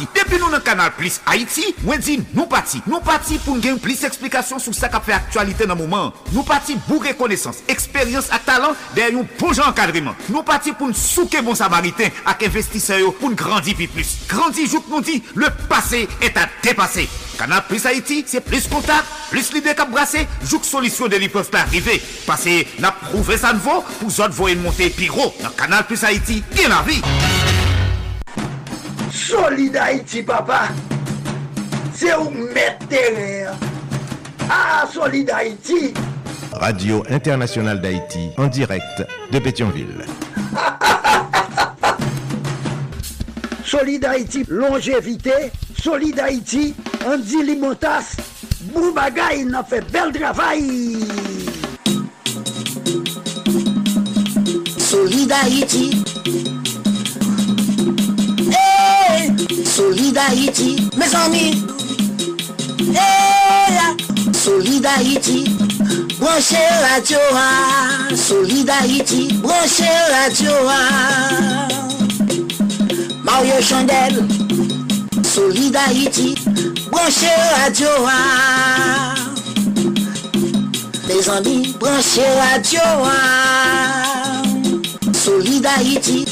Depuis nous dans canal Plus Haïti, moi nous partis. Nous partis pour gagner plus d'explications sur ce qui fait actualité dans le moment. Nous partis pour reconnaissance, expérience et talent derrière un bon encadrement. Nous partis pour nous souquer bon samaritain avec investisseurs pour nous grandir plus. Grandir, jour nous dit, le passé est à dépasser. Canal Plus Haïti, c'est plus contact, plus l'idée qu'à brasser, joue solution de peuvent pas arriver. Parce que n'a prouvé ça vaut, pour autres voyer monter piro. Dans Canal Plus Haïti, bien la vie. Solid Haïti, papa. C'est où mettre terrain. Ah, Solid Haïti. Radio Internationale d'Haïti en direct de Pétionville. Solid Haïti, longévité. Solid Haïti, Andy Limotas. Boubagaï, il a fait bel travail. Solid Haïti. Solid Haïti, mes amis. Hey, Solid Haïti. Branchez radio, ah. Solid Haïti. Branchez radio, ah. Mario Chandel. Solid Haïti. Branchez radio, ah. Mes amis, branchez radio, ah. Solid Haïti.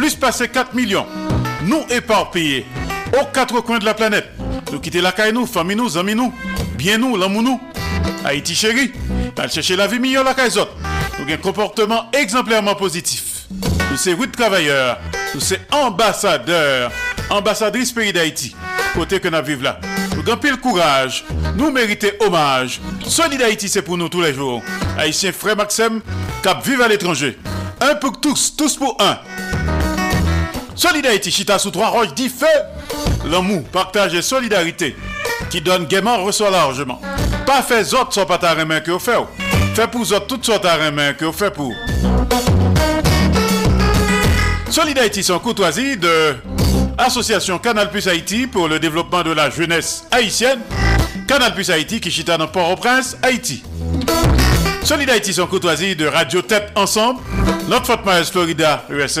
Plus passé 4 millions. Nous éparpillés aux quatre coins de la planète. Nous quitter la caille nous, famille nous, amis nous, bien nous, l'amour nous. Haïti chéri, t'as chercher la vie meilleure la caille. Nous un comportement exemplairement positif. Nous sommes routes travailleurs, nous sommes ambassadeurs, ambassadrices pays d'Haïti. Côté que nous vivons là. Nous avons pile courage, nous méritons hommage. Solid Haïti, c'est pour nous tous les jours. Haïtien frère Maxime, cap vive à l'étranger. Un pour tous, tous pour un. Solid Haïti, chita sous trois roches, dit feu. L'amour, partage et solidarité. Qui donne gaiement, reçoit largement. Pas fait autres sans pas ta main que vous faites. Fait pour autres toutes sortes de main que vous faites pour. Solidarité sans courtoisie de Association Canal Plus Haïti pour le développement de la jeunesse haïtienne. Canal Plus Haïti qui chita dans Port-au-Prince, Haïti. Solidarité sans courtoisie de Radio Tête Ensemble, Notre Fort Myers, Florida, USA.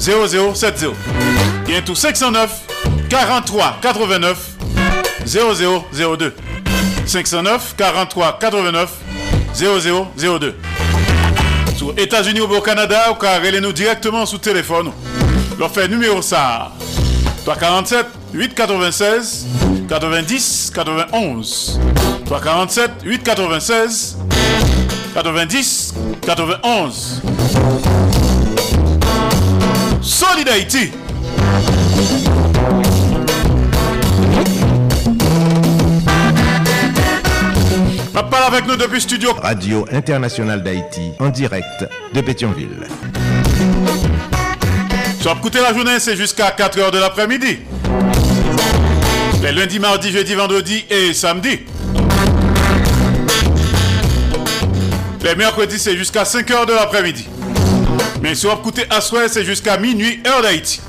0070 Bien tout 509 43 89 0002 509 43 89 0002 Sur États-Unis ou au Canada, ou car nous directement sous téléphone. Leur fait numéro ça. 347 896 90 91 347 896 90 91. Solid Haïti. Parle avec nous depuis studio. Radio Internationale d'Haïti, en direct de Pétionville. Sur écouter la journée, c'est jusqu'à 4h de l'après-midi. Les lundis, mardis, jeudi, vendredi et samedi. Les mercredis, c'est jusqu'à 5h de l'après-midi. Mais sur écouter à soir, c'est jusqu'à minuit, heure d'Haïti.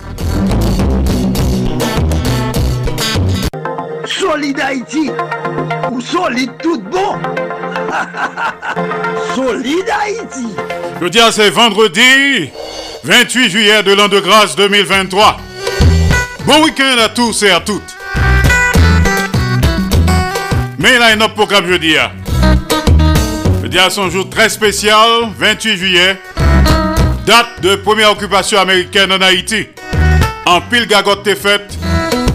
Solid Haïti, ou solide tout bon. solide Haïti. Je dis c'est vendredi 28 juillet de l'an de grâce 2023. Bon week-end à tous et à toutes. Mais là, il y a un programme jeudi. Je dis à son jour très spécial, 28 juillet, date de première occupation américaine en Haïti. En pile gagote t'es faite,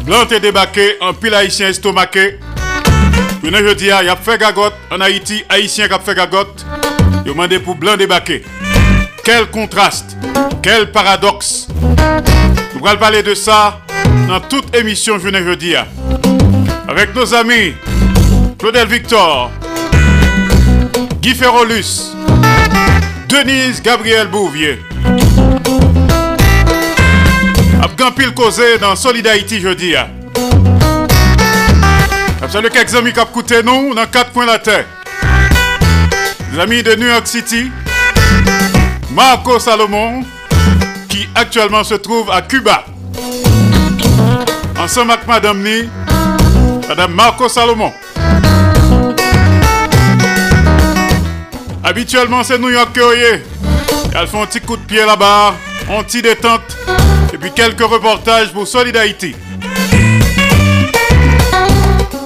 blanc t'es débarqué, en pile haïtien estomaqué. Je jeudi, il y a fait gagote en Haïti, haïtien qui a fait gagote. Il demandé pour blanc débarquer. Quel contraste, quel paradoxe. Nous allons parler de ça dans toute émission Je jeudi. Avec nos amis Claudel Victor, Guy Ferrolus, Denise Gabriel Bouvier. Afghan Pile causé dans Solid Haïti jeudi. Salut quelques amis qui écouté nous dans quatre coins de la terre. Les amis de New York City, Marco Salomon, qui actuellement se trouve à Cuba. Ensemble avec Madame Ni, Madame Marco Salomon. Habituellement, c'est New York que Elles font un petit coup de pied là-bas, un petit détente, et puis quelques reportages pour Solid Haïti.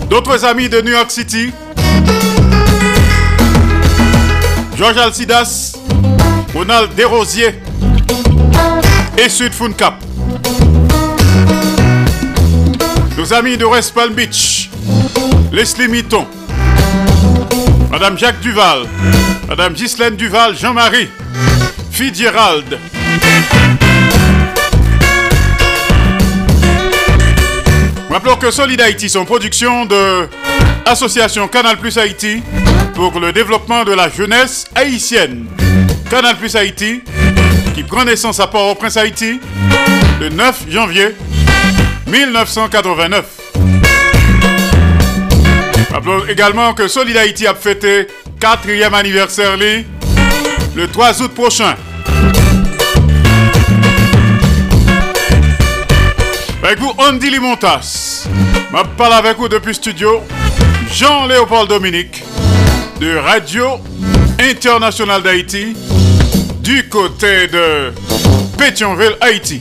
D'autres amis de New York City, Georges Alcidas, Ronald Desrosiers et Sud Cap. Nos amis de West Palm Beach, Leslie Mitton, Madame Jacques Duval, Madame Ghislaine Duval, Jean-Marie, Fitzgerald. Rappelons que Solid Haïti sont production de Association Canal Plus Haïti pour le développement de la jeunesse haïtienne. Canal Plus Haïti, qui prend naissance à Port-au-Prince Haïti le 9 janvier 1989. Rappelons également que Solid Haïti a fêté quatrième anniversaire le 3 août prochain. Avec vous, Andy Limontas. Je parle avec vous depuis studio. Jean-Léopold Dominique de Radio Internationale d'Haïti du côté de Pétionville, Haïti.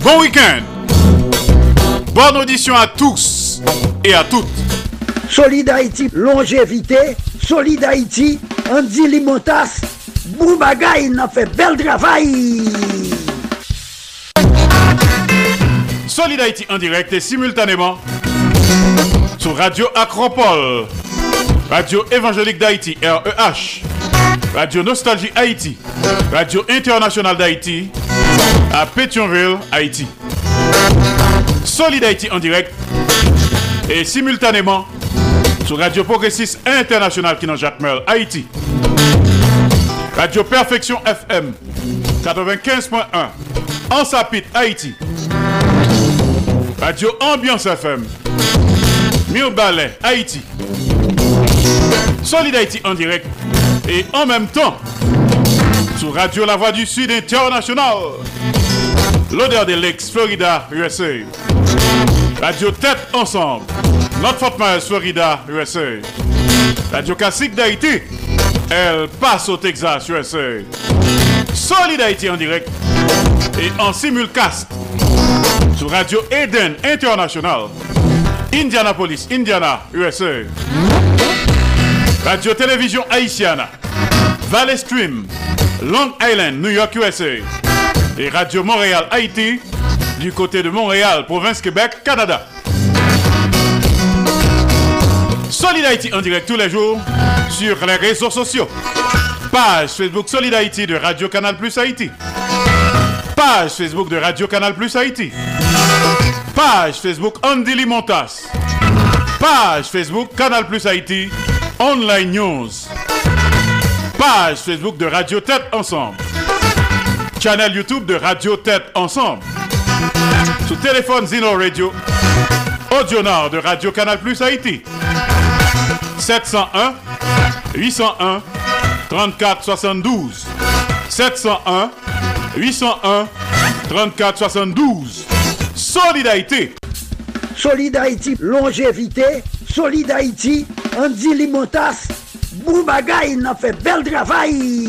Bon week-end. Bonne audition à tous et à toutes. Solid Haïti, longévité. Solid Haïti, Andy Limontas. Boubagaï, il a fait bel travail. Solid Haïti en direct et simultanément sur Radio Acropole, Radio Évangélique d'Haïti, REH, Radio Nostalgie Haïti, Radio Internationale d'Haïti, à Pétionville, Haïti. Solid Haïti en direct et simultanément sur Radio Progressiste International qui Jacques Merle, Haïti. Radio Perfection FM 95.1 en Sapit, Haïti. Radio Ambiance FM. Mille Ballet, Haïti. Solid Haïti en direct. Et en même temps, sur Radio La Voix du Sud International. L'odeur des Lakes, Florida, USA. Radio Tête Ensemble. Notre Fort Myers, Florida, USA. Radio Classique d'Haïti. Elle passe au Texas, USA. Solid Haïti en direct. Et en simulcast sur Radio Eden International, Indianapolis, Indiana, USA. Radio Télévision Haïtiana, Valley Stream, Long Island, New York, USA. Et Radio Montréal, Haïti, du côté de Montréal, province Québec, Canada. Solid Haïti en direct tous les jours sur les réseaux sociaux. Page Facebook Solid Haïti de Radio Canal Plus Haïti. Page Facebook de Radio Canal Plus Haïti. Page Facebook Andy Limontas. Page Facebook Canal Plus Haïti. Online News. Page Facebook de Radio Tête Ensemble. Channel YouTube de Radio Tête Ensemble. Sous téléphone Zino Radio. Audio Nord de Radio Canal Plus Haïti. 701 801 34 72 701 801 34 72 Solidarité Solid Haïti, longévité. Solid Haïti, Andy Limotas. Boubagaï, il a fait bel travail.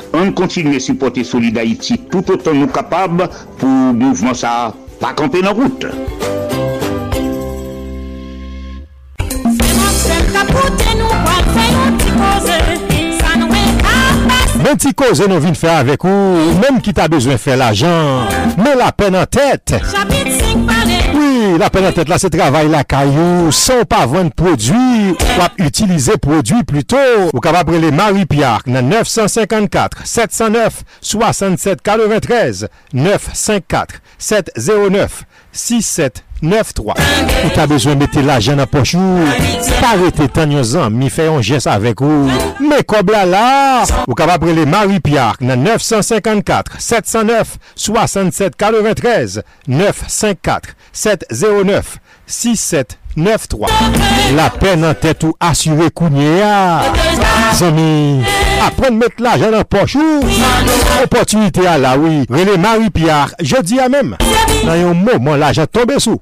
on continue à supporter Solid Haïti tout autant nous capables pour mouvement ça pas camper dans route. Mwen ti koze nou vin fè avèk ou, mèm ki ta bezwen fè l'ajan, mè la pen an tèt. La pen an tèt la se travay la kayou, son pa vwen prodwi, wap utilize prodwi pluto. Ou kapap prele Marie-Pierre nan 954 709 67 43 954 709 6793 Ou ta bezwen mette la jen apochou Parete tan yon zan Mi fè yon jes avek ou. Me kob la la Ou ka va prele Marie-Pierre Nan 954 709 67 93 954 709 67 9-3 La pen nan tèt ou asyre kounye ya Zami Apren mette la jen apochou Opotunite a la oui. Rele Marie-Pierre Je di a mem Nan yon mouman la jen tombe sou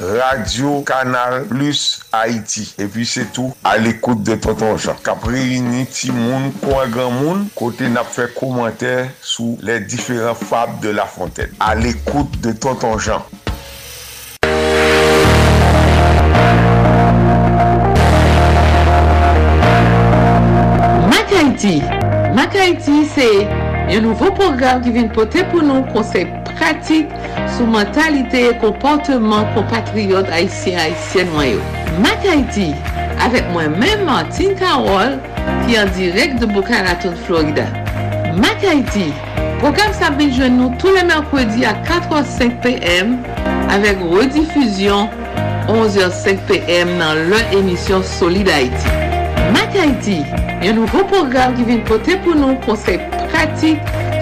Radio Canal Plus Haïti. Et puis c'est tout à l'écoute de Tonton Jean. Cap réuni ti moun, kwa grand côté n'a fait commentaire sous les différents fables de la Fontaine. À l'écoute de Tonton Jean. Mac Haiti. Mac c'est Yon nouvo program ki vin pote pou nou konsey pratik sou mentalite e komporteman kompatriot Haitien-Haitien mwayo. Mak Haiti, avek mwen men Martin Karol ki an direk de Bokaraton, Florida. Mak Haiti, program sa benjwen nou tou le merkwedi a 4h05 pm avek redifuzyon 11h05 pm nan lè emisyon Solid Haiti. Mak Haiti, yon nouvo program ki vin pote pou nou konsey pratik pratik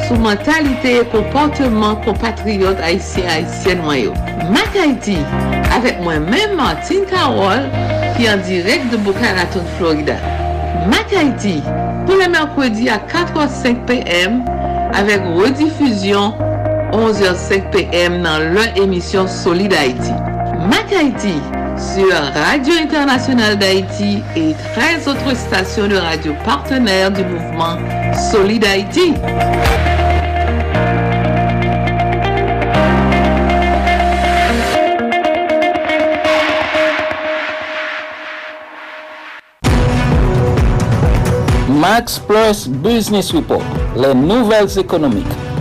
sou mentalite e komportman kompatriot Haitien Haitien mwen yo. Mak Haiti, avèk mwen mèm Martin Karol, ki an direk de Boca Raton, Florida. Mak Haiti, pou le mèrkwedi a 4h05 pm, avèk redifuzyon 11h05 pm nan lè emisyon Solid Haiti. Mac Haïti sur Radio Internationale d'Haïti et 13 autres stations de radio partenaires du mouvement Solid Haïti. Max Plus Business Report, les nouvelles économiques,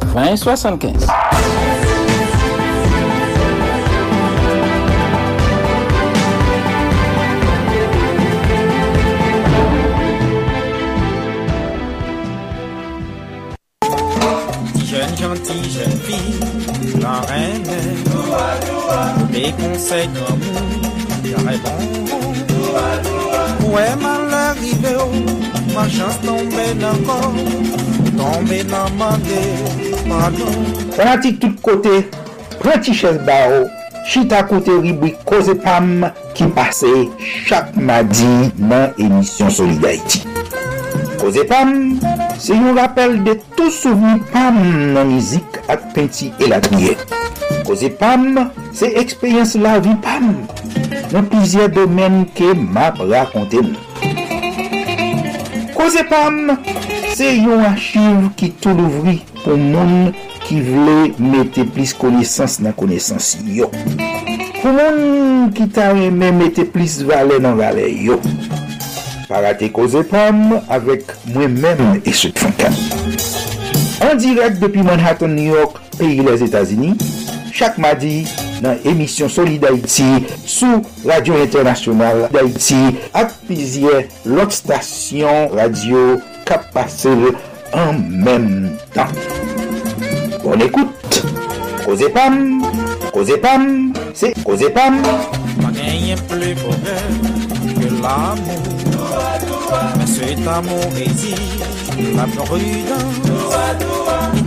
2075. Jeune gentille, jeune fille, la reine, des conseils d'amour, carré bon. Ouais, mal arrivé, ma chance tombée encore, Tombe nan mande, pardon Sanati tout kote, prati ches ba ou Chita kote ribwi koze pam Ki pase chak madi nan emisyon Solidarity Koze pam, se yon rappel de tout souveni pam nan mizik ak penti elakye Koze pam, se ekspeyens la vi pam Nan plizye domen ke map rakonte mou. Koze pam, Se yon achiv ki tou louvri pou moun ki vle mette plis konesans nan konesans yo. Pou moun ki ta reme mette plis vale nan vale yo. Parate koze pam avek mwen men e sot fankan. An direk depi Manhattan, New York, peyi les Etats-Unis, chak madi nan emisyon Soli d'Haïti sou Radio Internationale d'Haïti ak pizye lot stasyon radio pase en menm tan. Bon écoute, Koze Pam, Koze Pam, c'est Koze Pam. Plus bonheur que l'amour. Mais cet amour la prudence.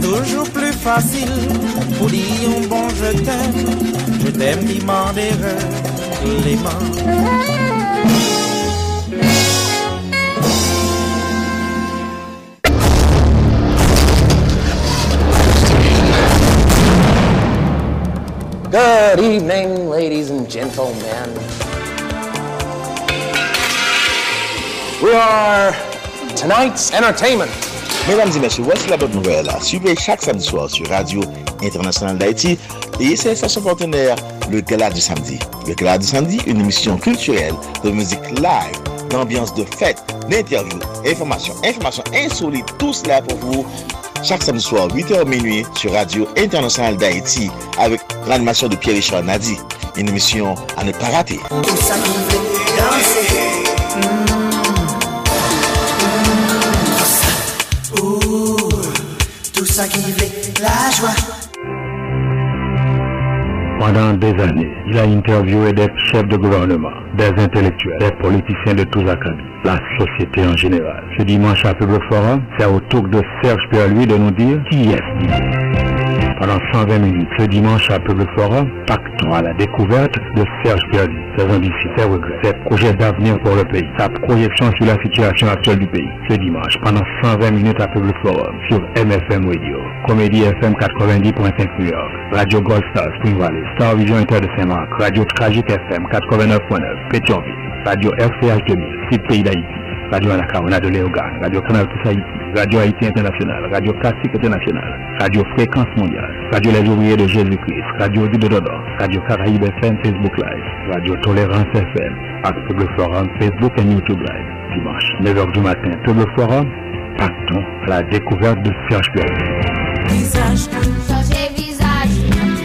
Toujours plus facile pour dire bon je t'aime. Je t'aime, demander les mains. Good evening, ladies and gentlemen. We are tonight's entertainment. Mesdames et messieurs, voici la bonne nouvelle. Suivez chaque samedi soir sur Radio Internationale d'Haïti et ses stations partenaires, le Gala du Samedi. Le Gala du Samedi, une émission culturelle de musique live, d'ambiance de fête, d'interviews, informations, informations insolites, tout cela pour vous chaque samedi soir, 8h minuit, sur Radio Internationale d'Haïti, avec l'animation de Pierre-Richard Nadi. Une émission à ne pas rater. Tout ça qui fait la joie. Pendant des années, il a interviewé des chefs de gouvernement, des intellectuels, des politiciens de tous acabits, la société en général. Ce dimanche à Peuple Forum, c'est au tour de Serge Pierre-Louis de nous dire qui est-ce pendant 120 minutes ce dimanche à Peuple Forum, partons à la découverte de Serge Pierre-Louis, ses ambitions, ses regrets, ses projets d'avenir pour le pays, sa projection sur la situation actuelle du pays. Ce dimanche, pendant 120 minutes à Peuple Forum, sur MFM Radio, Comédie FM 90.5 New York, Radio Gold Star Spring Valley, Star Vision Inter de Saint-Marc, Radio Tragique FM 89.9 Pétionville, Radio RCH 2000, site Pays d'Haïti, Radio Anacarona de Léogane, Radio Canal Plus Haïti, Radio Haïti International, Radio Classique International, Radio Fréquence Mondiale, Radio Les Ouvriers de Jésus-Christ, Radio Du Dodo, Radio Caraïbe FM Facebook Live, Radio Tolérance FM, ak Peuple Forum Facebook et YouTube Live. Dimanche, 9h du matin, Peuple Forum, partons à la découverte de Serge Pierre. Visage, changer visage,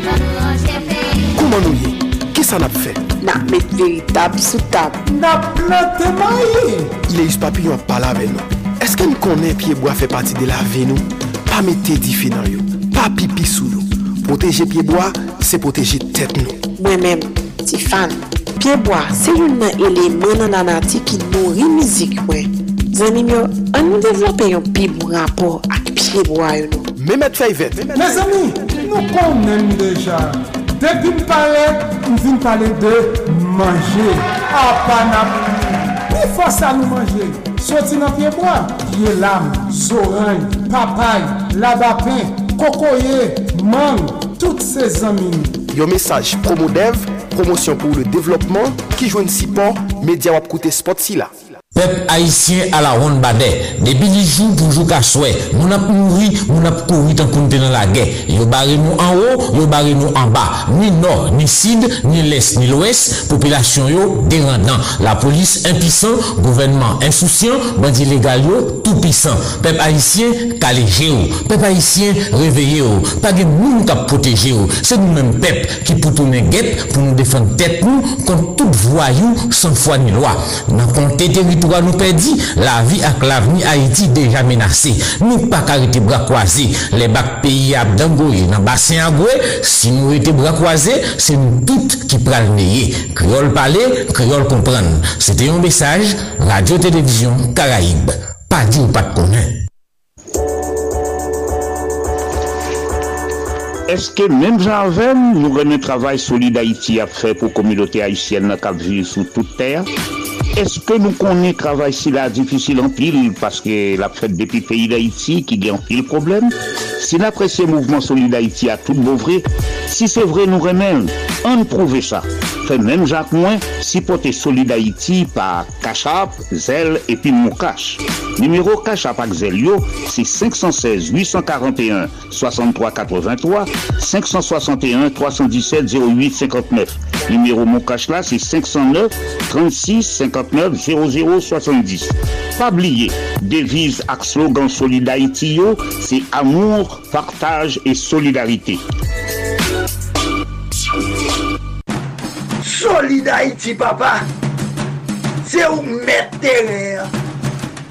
changer pays. Kouman nou ye? Ki sa nap fe? Nap met veritab sou tab. Nap plante maye. Il e yus papi yon pala ven nou. Eske nou konen pyeboa fe pati de la ve nou? Pa mette di fe nan yo, pa pipi sou nou. Poteje pyeboa, se proteje tet nou. Mwen men, ti fan, pyeboa se yon nan elemen nan anati ki nou rimizik mwen. Zanim yo, an nou devlope yon pi mou rapor ak pyeboa yo nou. Mehmet Fayvet. Mes ami, nou konen deja. Depi m pale, m vin pale de manje. A ah, panap, mi fosa nou manje. Soti nan pieboa, ye lam, zoran, papay, labapen, kokoye, mang, tout se zanmin. Yo mesaj promo dev, promosyon pou le devlopman, ki jwen si pon, media wap koute spot si la. Peuple haïtien à la ronde badet. Depuis 10 jours pour jouer qu'à souhait. Nous avons mouru, nous avons couru tant qu'on dans la guerre. Yo barré nous en haut, yo barré nous en bas. Ni nord, ni sud, ni l'est, ni l'ouest. Population yo dérendant. La police impuissant, gouvernement insouciant, bandit légal yo tout puissant. Peuple haïtien calégé. Peuple haïtien réveillé. Pas de monde qui protéger ou. C'est nous-mêmes peuple qui pour tourner guette pour nous défendre tête nous contre toute voyou sans foi ni loi. Dans compté territoire nous perdit, la vie avec l'avenir Haïti déjà menacée. Nous pas arrêter bras croisés. Les bacs pays à Dangoye, dans bassin à si nous étions bras croisés, c'est nous toutes qui prenons le Créole parler, créole comprendre. C'était un message, Radio-Télévision Caraïbe. Pas dit ou pas de connaître. Est-ce que même Jean nous avons un travail solide Haïti à faire pour la communauté haïtienne qui vit sous toute Est-ce que nous connaissons travail si difficile en pile parce que la fête depuis pays d'Haïti qui gagne en pile problème? Si l'apprécié mouvement solide Haïti a tout beau vrai, si c'est vrai nous remène, on prouve ça. Même Jacques Moins, si Haïti par Cachap, Zel et puis Moukache. Numéro Cachap avec Zelio, c'est 516 841 63 83 561 317 08 59. Numéro Moukache là, c'est 509 36 59 00 70. Pas oublier, devise ak slogan Solid Haïti c'est amour, partage et solidarité. Solid Haïti, papa. C'est où mettre terre.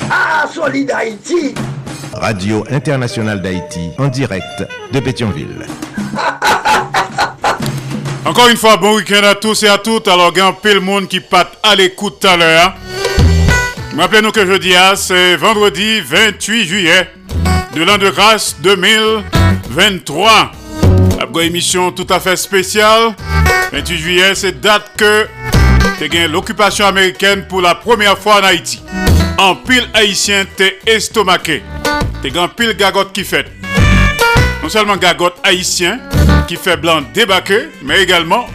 Ah, Solid Haïti. Radio Internationale d'Haïti, en direct de Pétionville. Encore une fois, bon week-end à tous et à toutes. Alors, il y a un peu le monde qui patte à l'écoute tout à l'heure. Rappelez-nous que jeudi, c'est vendredi 28 juillet de l'an de grâce 2023. La émission tout à fait spéciale. 28 juillet, c'est date que tu gagné l'occupation américaine pour la première fois en Haïti. En pile haïtien, t'es estomaqué. T'es grand pile gagotte qui fait. Non seulement gagotte haïtien qui fait blanc débarquer, mais également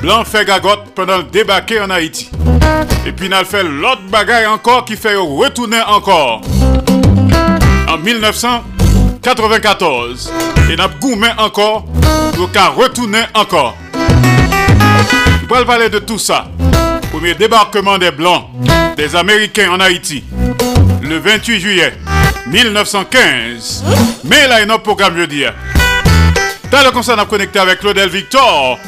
blanc fait gagotte pendant le débarquer en Haïti. Et puis, il fait l'autre bagaille encore qui fait retourner encore. En 1994. Et n'a gourmet encore pour qu'à retourner encore. Je vais parler de tout ça. Premier débarquement des Blancs, des Américains en Haïti, le 28 juillet 1915. Mais là, il y a un programme, je veux dire. Dans le concert, on a connecté avec Claudel Victor.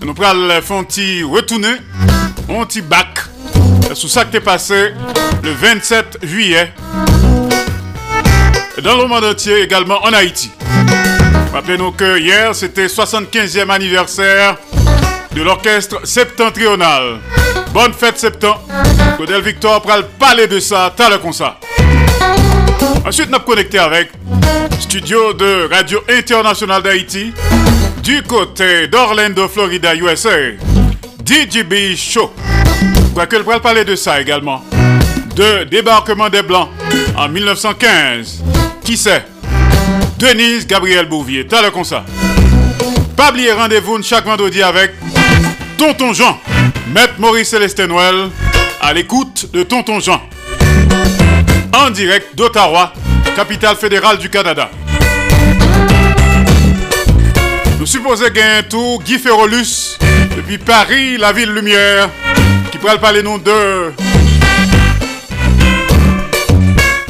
Nous prenons le petit retourner, un petit bac. Sous ça qui est passé le 27 juillet. Dans le monde entier, également en Haïti. Rappelez-nous que hier, c'était 75e anniversaire de l'orchestre septentrional. Bonne fête septembre. Claudel Victor pral parler de ça, t'as le concert. Ensuite, nous connecté avec studio de Radio Internationale d'Haïti du côté d'Orlando, Florida, USA. DJB Show. Quoique le parler de ça également. De débarquement des Blancs en 1915. Qui c'est? Denise Gabriel Bouvier. T'as le ça. Pas oublier rendez-vous chaque vendredi avec Tonton Jean. Maître Maurice Célestin Noël à l'écoute de Tonton Jean. En direct d'Ottawa, capitale fédérale du Canada. Nous supposons gagner tout Guy Ferrolus depuis Paris, la ville lumière, qui pourrait parler nous de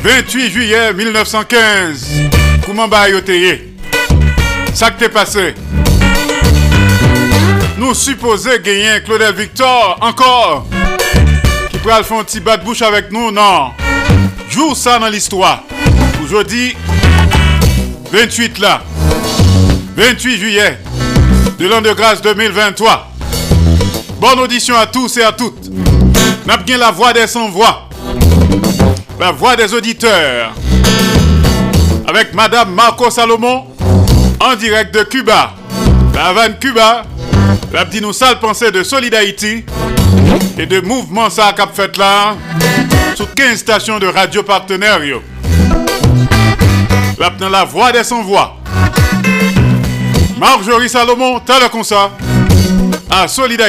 28 juillet 1915. Comment va Ça qui t'est passé? Nous supposons gagner Claudel Victor encore. Qui pourrait faire un petit bas de bouche avec nous, non? Joue ça dans l'histoire. Aujourd'hui, 28 là. 28 juillet de l'an de grâce 2023. Bonne audition à tous et à toutes. N'a la voix des sans-voix. La voix des auditeurs. Avec Madame Marco Salomon en direct de Cuba. La Havane Cuba. La nous sale pensée de Solidarité et de mouvement ça cap fait là sur 15 stations de radio partenaires. La, la voix des sans-voix. Marjorie Salomon, t'as le concert à Solid.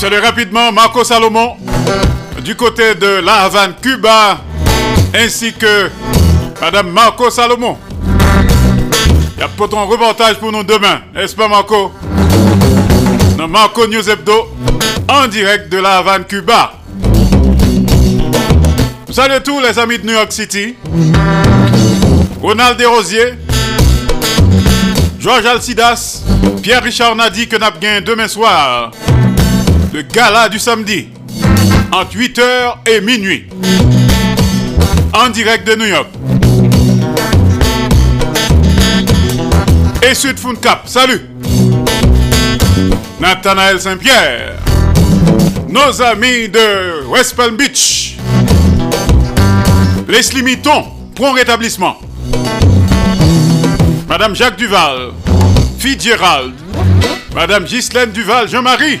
Salut rapidement Marco Salomon du côté de La Havane, Cuba, ainsi que Madame Marco Salomon. Il y a peut-être un reportage pour nous demain, n'est-ce pas Marco? Dans Marco News Hebdo, en direct de La Havane, Cuba. Salut tous les amis de New York City. Ronald Desrosiers, Georges Alcidas, Pierre-Richard Nadi que n'a demain soir. Le gala du samedi entre 8h et minuit. En direct de New York. Et Sud Cap, salut. Nathanaël Saint-Pierre. Nos amis de West Palm Beach. Leslie Mitton, bon rétablissement. Madame Jacques Duval, Fitzgerald, Madame Ghislaine Duval, Jean-Marie,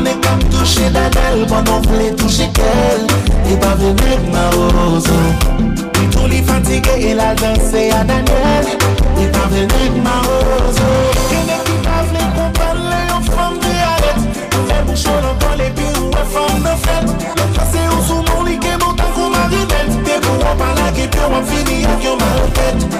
konen kom touche dadel, banon vle touche kel E pa venek ma ozo Tou li fatige, e la danse a Daniel. E pa venek ma ozo Kene ki pa vle kompan le yon fom de alet Fè bouchon an le pi ou e fom de fet Le kase ou sou moun li ke moutan kou marinet Te pou wap ala ki pi wap fini ak yon mal fèt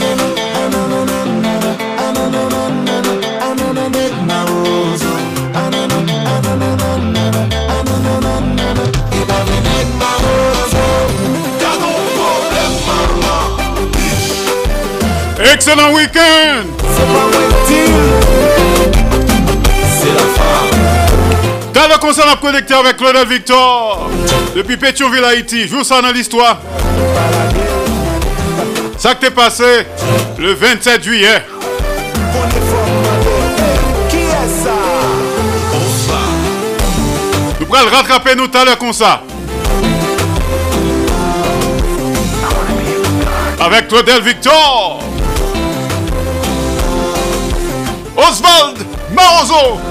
Excellent week-end. Dans le concert, on a connecté avec Claudel Victor depuis Pétionville, Haïti. Joue ça dans l'histoire. Ça qui t'est passé le 27 juillet. Nous pourrons le rattraper nous tout à l'heure comme ça. Avec Claudel Victor. Oswald Marozo.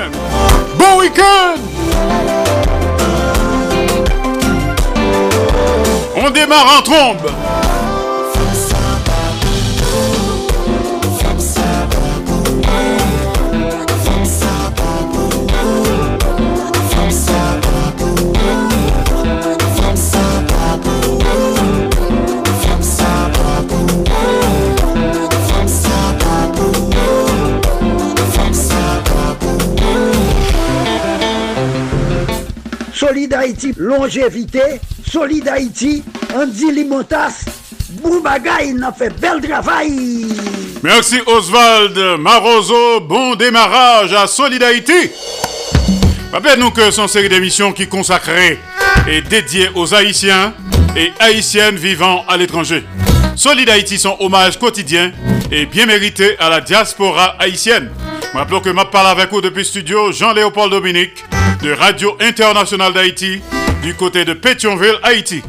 Haïti, longévité. Solid Andy Limotas. Boubagaï, n'a fait bel travail. Merci Oswald Marozo. Bon démarrage à Solidarité. Rappelez-nous que son série d'émissions qui consacrée et dédiée aux Haïtiens et Haïtiennes vivant à l'étranger. Solid Haïti, son hommage quotidien et bien mérité à la diaspora haïtienne. Rappelons que je parle avec vous depuis studio Jean-Léopold Dominique de Radio Internationale d'Haïti du côté de Pétionville, Haïti.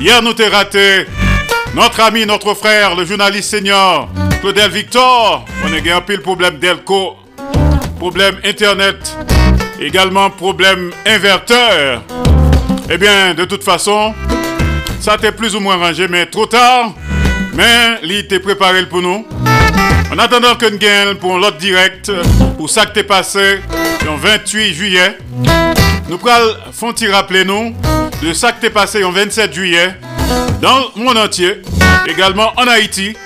Hier, nous t'ai raté notre ami, notre frère, le journaliste senior Claudel Victor. On a eu un pile problème d'Elco, problème Internet, également problème inverteur. Eh bien, de toute façon, ça t'est plus ou moins rangé, mais trop tard. Mais il était préparé pour nous. En attendant que nous gagnons pour l'autre direct, pour ça que t'es passé, le 28 juillet, nous font il rappeler nous de ça que passé le 27 juillet dans le monde entier, également en Haïti,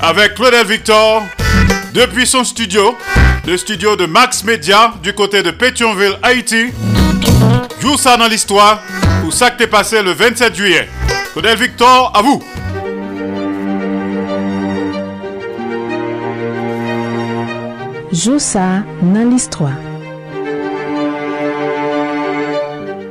avec Claudel Victor, depuis son studio, le studio de Max Media du côté de Pétionville, Haïti. Joue ça dans l'histoire pour ça que t'es passé le 27 juillet. Claudel Victor, à vous. Joue ça dans l'histoire.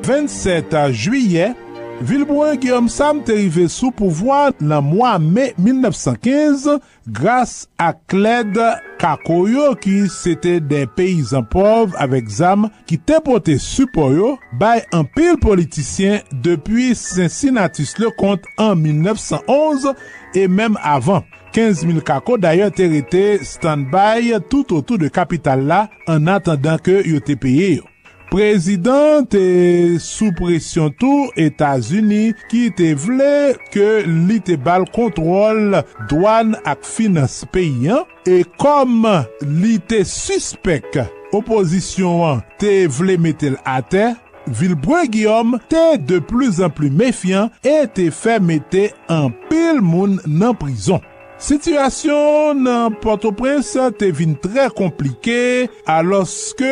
27 juye, Vilbouen Guillaume Sam te rive sou pouvoi nan mwa me 1915 grase a kled kakoyo ki sete den peyizan pov avek zam ki te pote supoyo bay an pil politisyen depi Cincinnatus le kont an 1911 e menm avan. 15000 kako daye te rete stand-by tout otou de kapital la an atendan ke yo te peye yo. Prezident te sou presyon tou Etasuni ki te vle ke li te bal kontrol douan ak finans peyen e kom li te suspek oposisyon an te vle metel ate, Vilbrun Guillaume te de plus an plus mefyan e te fe mete an pil moun nan prison. Sityasyon nan Port-au-Prince te vin tre komplike aloske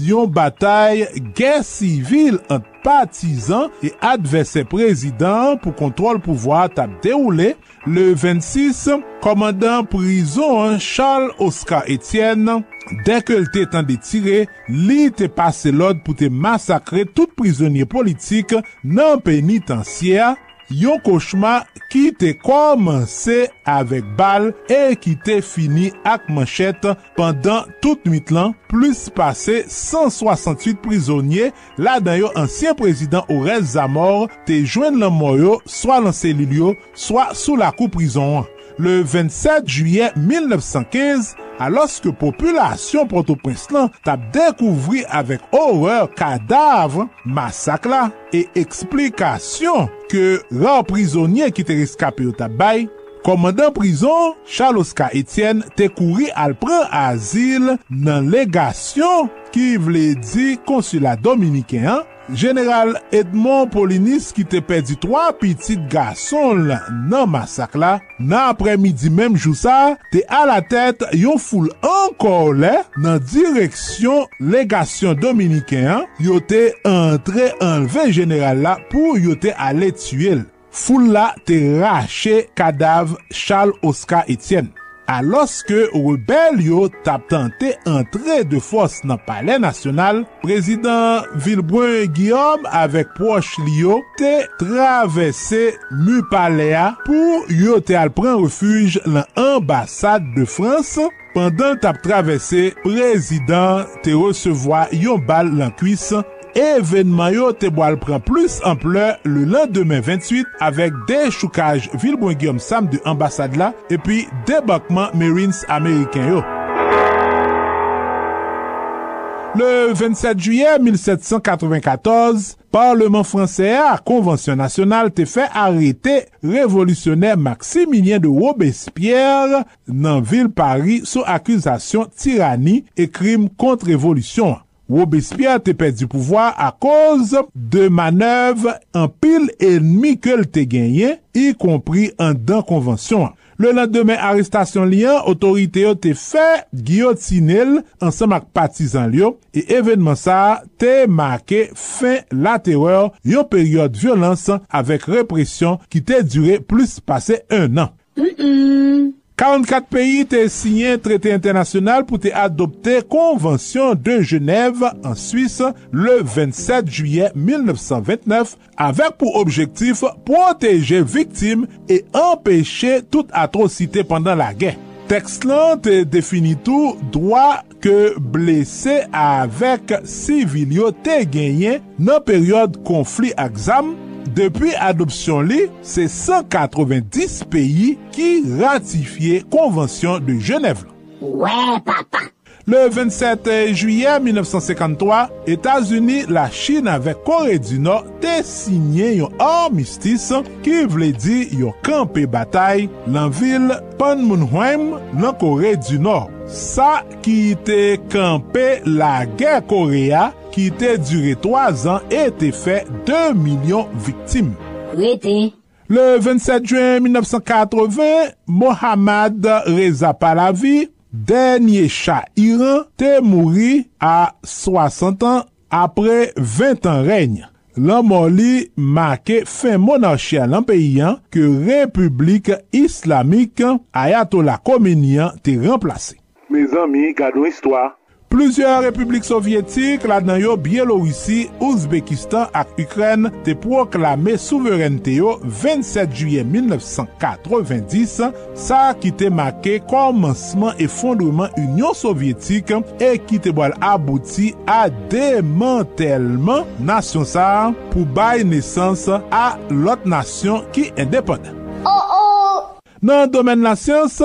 yon batay gen sivil ant patizan e advese prezident pou kontrol pouvoi tap deroule le 26 komandan prizon Charles Oscar Etienne. Dèk el te tan de tire, li te pase lod pou te masakre tout prizonye politik nan penitansyer yon koshma ki te komanse avek bal e ki te fini ak manchet pandan tout mit lan, plus pase 168 prizonye la dan yo ansyen prezident Orel Zamor te jwen lan mor swa lan selilyo swa sou la kou prizon an. le 27 juyen 1915, aloske populasyon Port-au-Prince lan tap dekouvri avek horreur kadav masak la e eksplikasyon ke rar prizonye ki te reskape yo tap bay, Komandan prizon, Charles Oscar Etienne te kouri al pran azil nan legasyon ki vle di konsula dominiken an General Edmond Polinis ki te pedi 3 pitit gason nan masak la, nan apre midi menm jousa, te a la tet yon foul ankor le nan direksyon legasyon dominiken, yo te entre enleve general la pou yo te ale tuyel. Foul la te rache kadav Charles Oscar Etienne. aloske rebel yo tap tante entre de fos nan pale nasyonal, prezident Vilbrun Guillaume avek proche li yo te travesse mu palea pou yo te al pren refuj lan ambasade de Frans Pendan tap travesse prezident te resevoa yon bal lan kuis evenman yo te boal pran plus ample le landemen 28 avek de choukaj Vilbon Guillaume Sam de ambasade la epi debakman Marines Ameriken yo. Le 27 juye 1794, Parlement fransè a konvensyon nasyonal te fè arete revolisyonè Maximilien de Robespierre nan vil Paris sou akuzasyon tirani e krim kontre revolisyon. Robespierre te perdi pouvoi a koz de manev an pil enmi ke l te genyen, y kompri an dan konvansyon. Le landemen arrestasyon liyan, otorite yo te fe gyotinil ansan mak patizan liyo, e evenman sa te make fin la teror yo peryode violansan avek represyon ki te dure plus pase un an. Mm -mm. 44 peyi te sinyen trete internasyonal pou te adopte konvansyon de Genève an Suisse le 27 juye 1929 avek pou objektif proteje viktim e empeshe tout atrocite pandan la gen. Tekst lan te defini tou dwa ke blese avek sivilyo te genyen nan peryode konflik aksam Depi adopsyon li, se 190 peyi ki ratifiye konvansyon de Genève. Ouè, ouais, papa! Le 27 juye 1953, Etats-Unis, la Chine avek Kore du Nord te signye yon armistis ki vle di yon kampe batay lan vil Panmunjom lan Kore du Nord. Sa ki te kampe la ger Korea ki te dure 3 an e te fe 2 milyon viktim. Rete. Le 27 juen 1980, Mohamed Reza Pahlavi, denye cha Iran, te mouri a 60 an apre 20 an regne. Lan mon li make fin monarchia lan peyan ke Republik Islamik Ayatollah Khomeinian te remplase. Me zami, gado istwa. Pluzyon republik sovyetik, la dan yo Bielorusi, Ouzbekistan ak Ukren te proklame souverente yo 27 juye 1990, sa ki te make komanseman e fondreman Union Sovyetik e ki te boal abouti a demantelman nasyon sa pou bay nesans a lot nasyon ki endeponan. Nan domen la syans,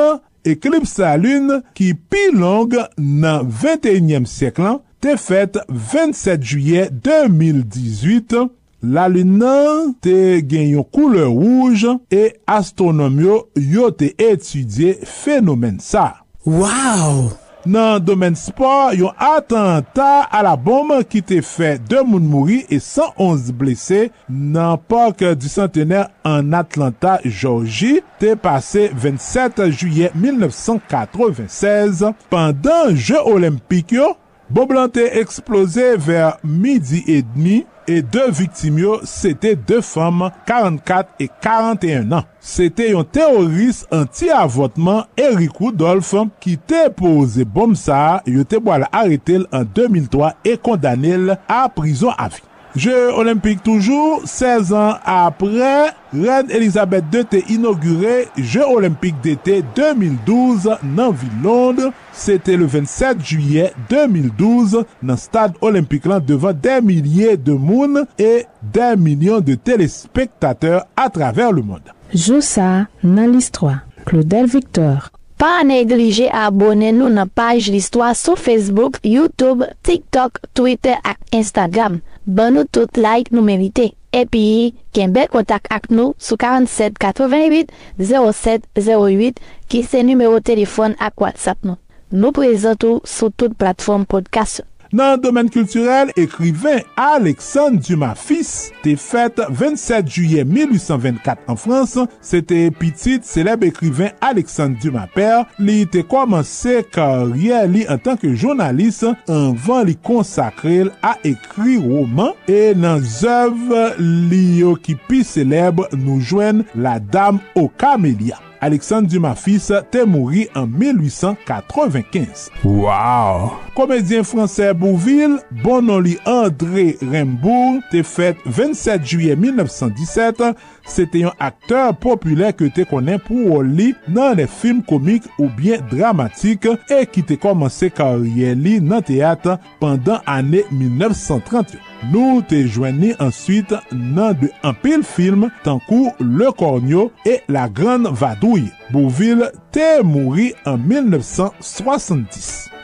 eklips sa lune ki pi long nan 21e seklan te fet 27 juye 2018. La lune nan te gen yon koule rouj e astronomyo yo te etudye fenomen sa. Waw! Nan domen sport, yon atanta a la bom ki te fe 2 moun mouri e 111 blese nan park du centenaire an Atlanta, Georgie, te pase 27 juye 1996 Pendan je olimpik yo Bob lan te eksplose ver midi et demi e de viktim yo sete de fam 44 e 41 an. Sete yon teoris anti-avotman Eric Rudolph ki te pose bom sa yo te boal aretel an 2003 e kondanel a prison avi. Jeux olympiques toujours, 16 ans après, Reine Elisabeth II te inauguré Jeux olympiques d'été 2012 nan Ville-Londe. C'était le 27 juillet 2012 nan stade olympique lan devan des milliers de moun et des millions de téléspectateurs à travers le monde. Jou sa nan l'histoire. Claudel Victor Pa neglije abone nou nan page l'histoire sou Facebook, Youtube, TikTok, Twitter ak Instagram. ban nou tout like nou merite. Epi, ken bel kontak ak nou sou 47 88 07 08 ki se numero telefon ak WhatsApp nou. Nou prezentou sou tout platform podcast. Nan domen kulturel, ekriven Alexandre Dumas Fils te fet 27 juye 1824 an Frans, se te pitit seleb ekriven Alexandre Dumas Père, li te komanse karye li an tanke jounalist anvan li konsakrel a ekri roman e nan zev li yo ki pi seleb nou jwen la dam o kamelia. Alexandre Dumas fils te mouri an 1895. Waw! Komedyen franse Bouville, bonon li André Rimbourg, te fet 27 juye 1917, se te yon akteur popüler ke te konen pou wò li nan le film komik ou bien dramatik e ki te komanse karye li nan teat pandan ane 1930. Nou te jwenni answit nan de anpil film tankou Le Cornio e La Grande Vadouille. Bouville te mouri an 1970.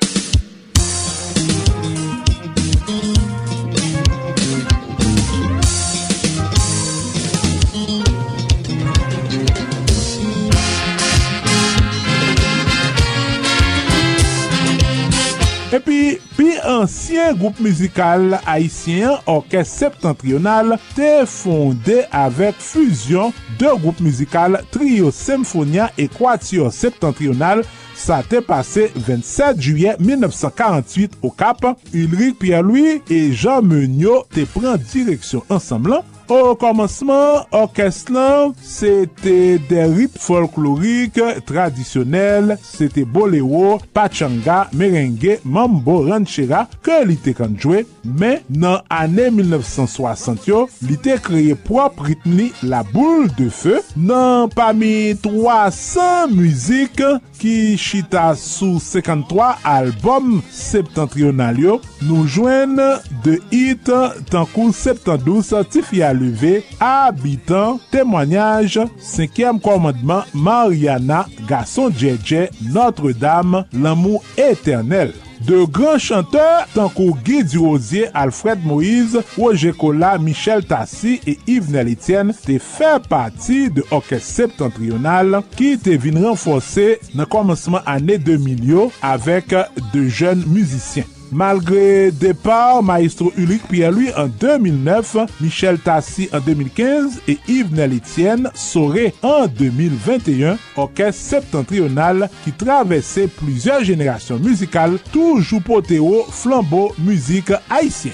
Epi, pi ansyen goup mizikal haisyen orkes septentrional te fonde avek fuzyon de goup mizikal trio Semfonia Ekwatio Septentrional sa te pase 27 juye 1948 o kap. Ulrich Pierre-Louis e Jean Meunier te pren direksyon ansamblan Ou komanseman, orkest lan, se te de rip folklorik tradisyonel, se te bolero, pachanga, merenge, mambo, ranchera, ke li te kanjwe, men nan ane 1960 yo, li te kreye prop ritmi la boule de fe, nan pami 300 muzik ki chita sou 53 albom septentrional yo, nou jwen de hit tankou 72 tifya levé habitant témoignage 5e commandement Mariana garçon JJ Notre-Dame l'amour éternel De gran chanteur tankou Guy Durosier, Alfred Moïse, Roger Cola, Michel Tassi et Yves Nel Etienne te fè pati de orkes septentrional ki te vin renforsè nan komanseman anè 2000 yo avèk de jèn müzisyen. Malgré départ, Maestro Ulrich Pierre-Louis en 2009, Michel Tassi en 2015 et Yves Etienne Soré en 2021, orchestre septentrional qui traversait plusieurs générations musicales, toujours potéo, flambeau, musique haïtienne.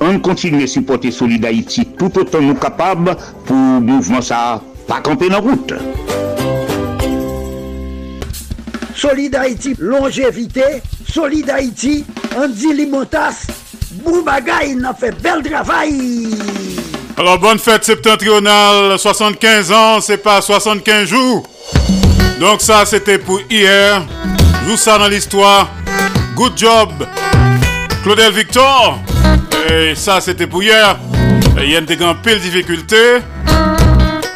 on continue à supporter Solid Haïti tout autant nous capables pour mouvement ça pas camper dans route. Solid Haïti, longévité, Solid Haïti, Andy Limotas, Boubagaï, il a fait bel travail. Alors bonne fête septentrionale, 75 ans, c'est pas 75 jours. Donc ça c'était pour hier. Joue ça dans l'histoire. Good job. Claudel Victor. Et ça, c'était pour hier. Il y a des grands pile difficultés.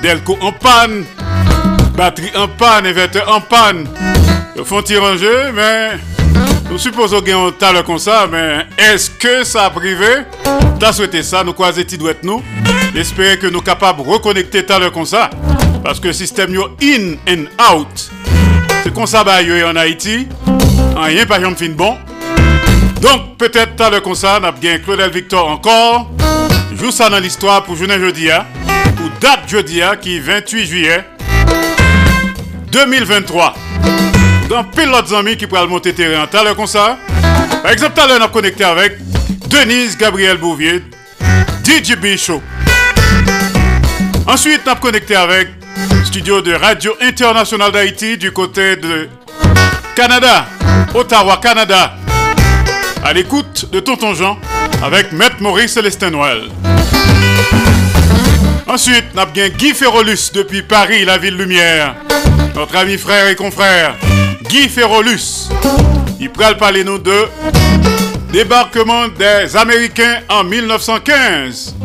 Delco en panne. Batterie en panne, inverteur en panne. Ils font ranger, mais nous supposons qu'il y a un talent comme ça, mais est-ce que ça a privé? T'as souhaité ça, nous croisons être nous. J'espère que nous sommes capables de reconnecter talent comme ça. Parce que le système yo in and out. C'est comme ça bah, en Haïti. Rien par exemple fin bon. Donc peut-être talent comme ça, gagné Claudel Victor encore. Joue ça dans l'histoire pour journée jeudi, hein. ou date jeudi, hein, qui est 28 juillet 2023. Dans pile d'autres amis qui pourraient monter terrain, à l'heure comme. Par exemple, à l'heure, on a connecté avec Denise Gabriel Bouvier, DJB Show. Ensuite, on a connecté avec studio de Radio Internationale d'Haïti du côté de Canada, Ottawa, Canada. À l'écoute de Tonton Jean avec Maître Maurice Célestin Noël. Ensuite, nous avons Guy Ferrolus depuis Paris, la ville lumière. Notre ami frère et confrère, Guy Ferrolus. Il pourra parler nous de débarquement des Américains en 1915.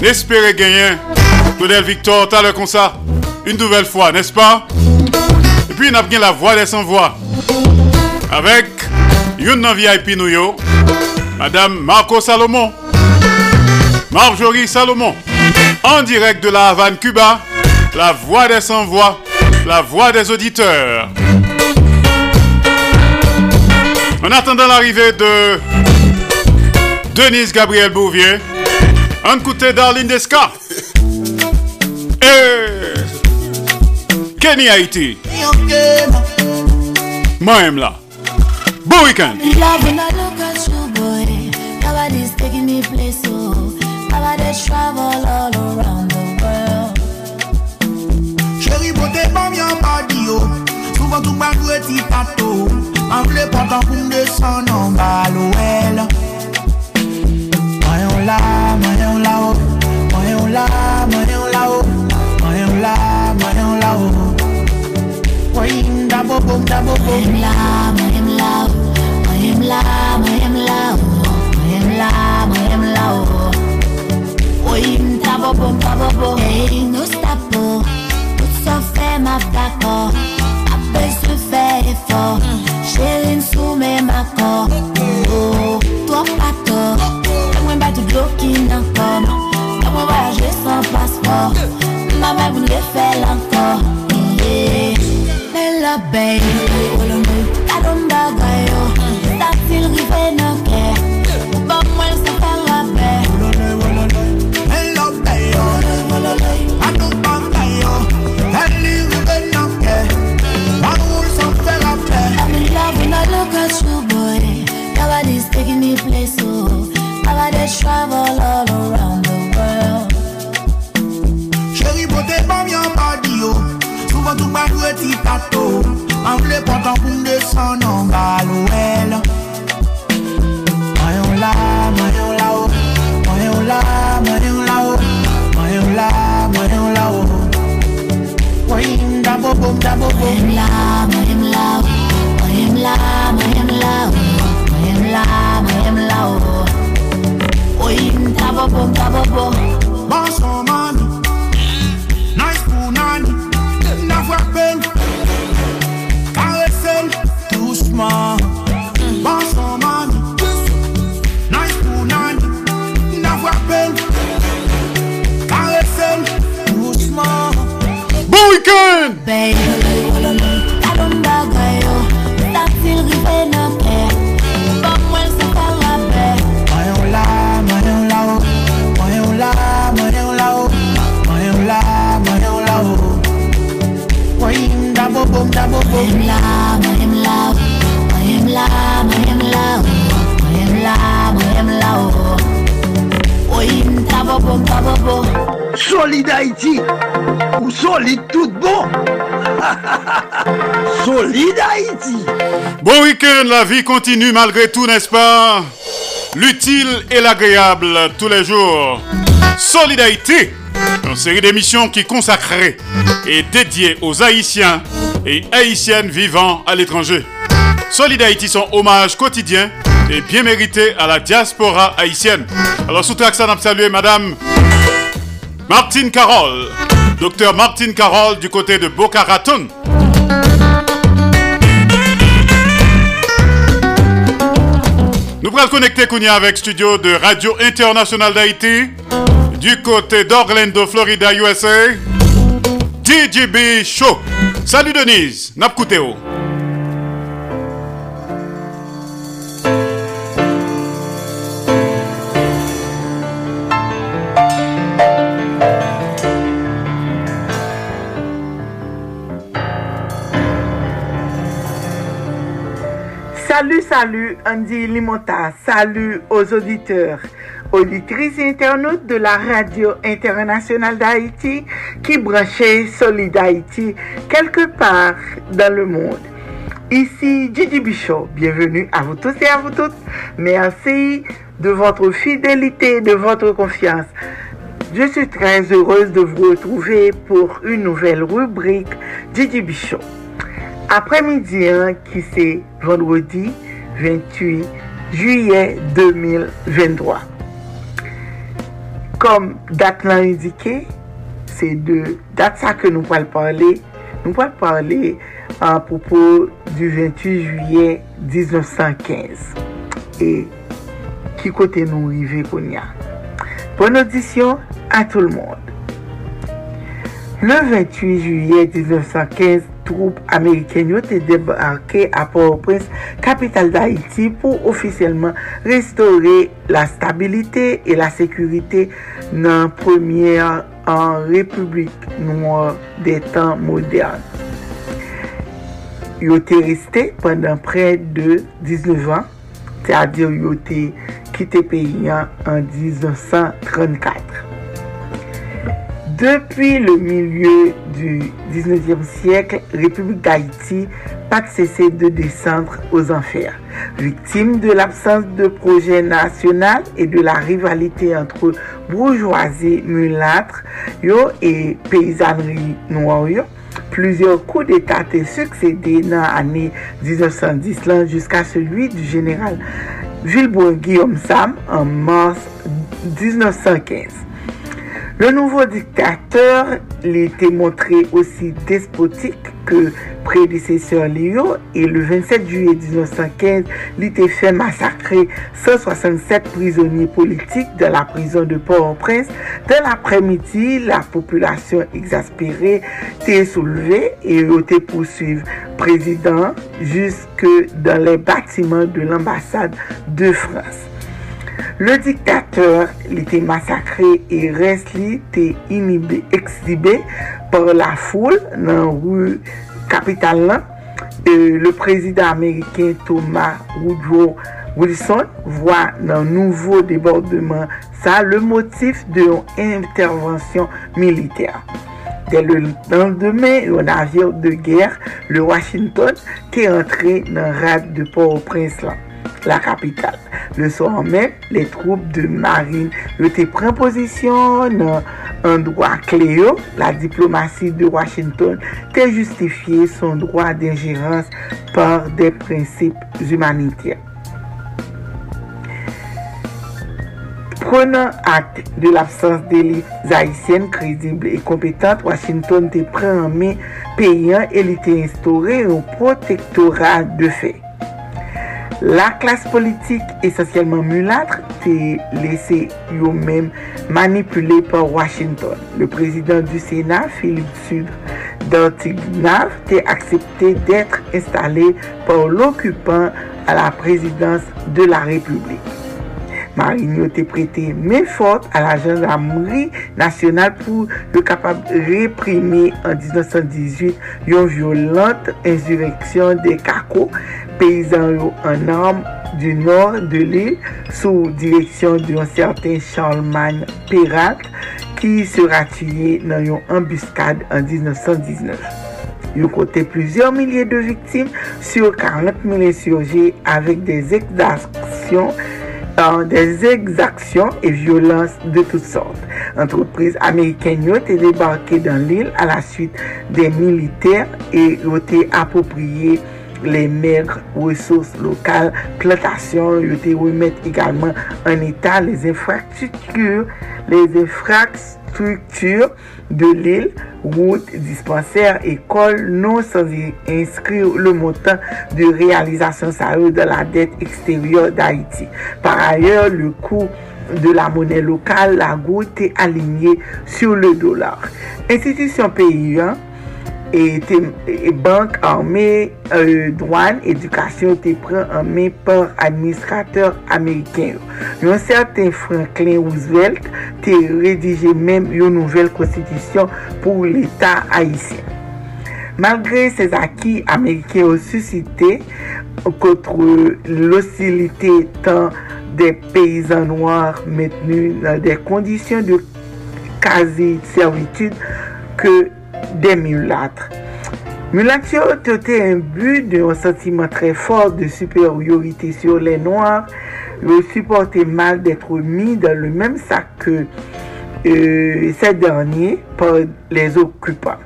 N'espérez gagner Claudel Victor, t'as le ça, une nouvelle fois, n'est-ce pas? Et puis, nous avons la voix des sans-voix avec une VIP nous yo, Madame Marco Salomon. Marjorie Salomon, en direct de la Havane, Cuba, la voix des sans-voix, la voix des auditeurs. En attendant l'arrivée de Denise Gabriel Bouvier, on écoute Darlene Desca et Kenny Haiti. Moi-même là. Boo weekend. Love when I look at you, boy. Nobody's taking me place, travel all around the world. Chérie, body. Souvent tout ma t'y. En pas tant en bas, l'OL. Là, là-haut. Là, là-haut. Là, là-haut. Là, là-haut. La, mwen la, mwen la, mwen la, mwen la, Oy, mta bobo, mta bobo Hey, nou stapo Tout sa fe ma dako Ape se fe efo Cherin sou me mako Oh, to pato Mwen bati bloki nan kom Mwen voyaje san paspor Mwen mwen le fe lanko Yeah Men la bay Kadon bagay yo Statil travel all around the world. Chéri pote bam yon body yo Souvan tou bad we ti tato An vle potan pou m desan nan bal wel Mayon la, mayon la o Mayon la, mayon la o Mayon la, mayon la o Woy da bo bom, da bo bom Him la, ma him la, la vie continue malgré tout, n'est-ce pas? L'utile et l'agréable tous les jours. Solidarité, une série d'émissions qui consacrée et dédiée aux Haïtiens et Haïtiennes vivant à l'étranger. Solid Haïti, son hommage quotidien et bien mérité à la diaspora haïtienne. Alors, surtout accent à saluer Madame Martine Carole, docteur Martine Carole du côté de Boca Raton. Pourrons connecter Kounia avec studio de Radio Internationale d'Haïti du côté d'Orlando, Florida, USA. DJB Show. Salut Denise, Napkouteo. Salut, salut, Andy Limota. Salut aux auditeurs, auditrices et internautes de la radio internationale d'Haïti qui branchait Solid Haïti quelque part dans le monde. Ici Gigi Bichot. Bienvenue à vous tous et à vous toutes. Merci de votre fidélité de votre confiance. Je suis très heureuse de vous retrouver pour une nouvelle rubrique Gigi Bichot après-midi hein, qui c'est vendredi 28 juillet 2023. Comme date l'a indiqué, c'est de date ça que nous allons parler. Nous allons parler à propos du 28 juillet 1915 et qui côté nous arrivé qu'on. Bonne audition à tout le monde. Le 28 juillet 1915, troupe Ameriken yo te debarke a Port-au-Prince, kapital d'Haïti, pou ofisyeleman restore la stabilite e la sekurite nan premier an republik nou de tan modern. Yo te reste pendant pre de 19 an, te adir yo te kite peyi an 1934. Depuis le milieu du 19e siècle, République d'Haïti pas cessé de descendre aux enfers. Victime de l'absence de projet national et de la rivalité entre bourgeoisie mulâtre et paysannerie noire, plusieurs coups d'État te succédé nan ane 1910 lan jiska selwi du général Vilbourg Guillaume Sam en mars 1915. Le nouveau dictateur l'était montré aussi despotique que prédécesseur Léo et le 27 juillet 1915, l'était fait massacrer 167 prisonniers politiques de la prison de Port-au-Prince. Dans l'après-midi, la population exaspérée était soulevée et était poursuivre président jusque dans les bâtiments de l'ambassade de France. Le diktateur li te masakre e res li te inibé, exibé par la foule nan rou kapital lan. Euh, le prezident Ameriken Thomas Woodrow Wilson vwa nan nouvo debordement sa le motif de yon intervensyon militer. Dè le lendemain, yon navire de guerre, le Washington, te entre nan rad de Port-au-Prince lan. La capitale. Le soir même, les troupes de marine étaient pris position dans un droit cléo. La diplomatie de Washington a justifié son droit d'ingérence par des principes humanitaires. Prenant acte de l'absence d'élites haïtiennes crédibles et compétentes, Washington était prêt en mai payant et il était instauré un protectorat de fait. La classe politique essentiellement mulâtre était laissée eux-mêmes manipulée par Washington. Le président du Sénat, Philippe Sudre d'Antignave, a accepté d'être installé par l'occupant à la présidence de la République. Marine te prete men fote a la gendarmerie nasyonal pou le kapab reprime an 1918 yon violante insureksyon de kako peyizan yo an arm du nord de l'île sou direksyon diyon certain Charlemagne Perrat ki sera tuye nan yon ambuskade an 1919. Yo kote plusieurs milliers de victimes sur 40 000 insurgés avèk des exactions dans des exactions et violences de toutes sortes. Entreprises américaines ont été débarquées dans l'île à la suite des militaires et ont été appropriées les maigres ressources locales, plantations, ont été remettre également en état les infrastructures, les infrastructures de l'île, routes, dispensaires, écoles, non sans inscrire le montant de réalisation sérieux de la dette extérieure d'Haïti. Par ailleurs, le coût de la monnaie locale, la goutte est alignée sur le dollar. Institution paysan E, e bank anme euh, douan edukasyon te pren anme par administrateur Ameriken. Yon certain Franklin Roosevelt te redije men yon nouvel konstitisyon pou l'Etat Haitien. Malgre se zaki Ameriken ou susite kontre l'osilite tan de peyizan noir metenu nan de kondisyon de kazi servitude ke des mulâtres. Mulâtres était un but d'un sentiment très fort de supériorité sur les noirs. Ils supportaient mal d'être mis dans le même sac que euh, ces derniers par les occupants.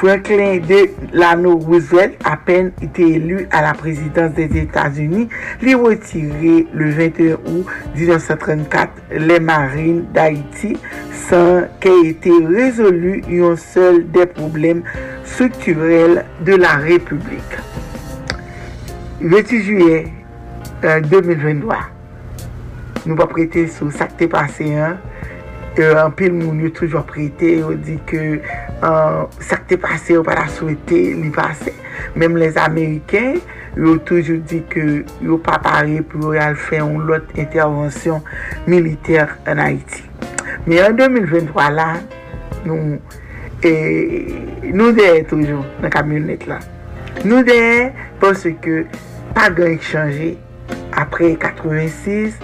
Franklin D. Lano Roosevelt, à peine été élu à la présidence des États-Unis, l'est retiré le 21 août 1934 les marines d'Haïti sans qu'ait été résolu un seul des problèmes structurels de la République. 28 juillet euh, 2023, nous va prêter sur ça qui t'es passé, hein? euh, An pil moun yo toujou prete, yo di ke an, sak te pase yo pa la souete, li pase. Mem les Ameriken, yo toujou di ke yo pa pare pou yo al fè yon lot intervensyon militer an Haiti. Me an 2023 la, nou, e, nou deye toujwa nan kamyonet la. Nou deye pwese ke pa gen ek chanje apre 86,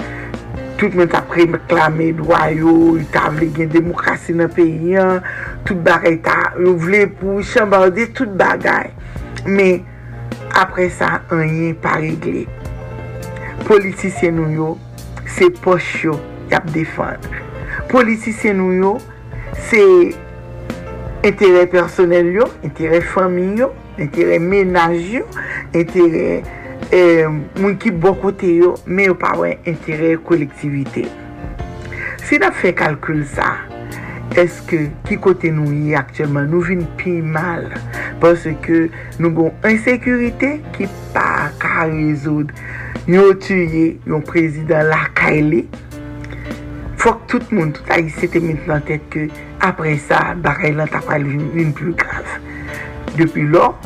Tout men tap reklame dwayo, yon ta vle gen demokrasi nan peyi an, tout bagay ta, yon vle pou chanbande, tout bagay. Men, apre sa, an yon pa regle. Politisyen nou yo, se poch yo, yap defan. Politisyen nou yo, se entere personel yo, entere fami yo, entere menaj yo, entere... eh, moun ki bokote yo, me yo pa wè entere kolektivite. Si na fe kalkul sa, eske ki kote nou yi aktyelman nou vin pi mal pwese ke nou gon insekurite ki pa ka rezoud. Yo tuye yon prezident la kaile fok tout moun tout a yi sete mint nan tet ke apre sa bakay lan tapal vin, vin pli grav. Depi lor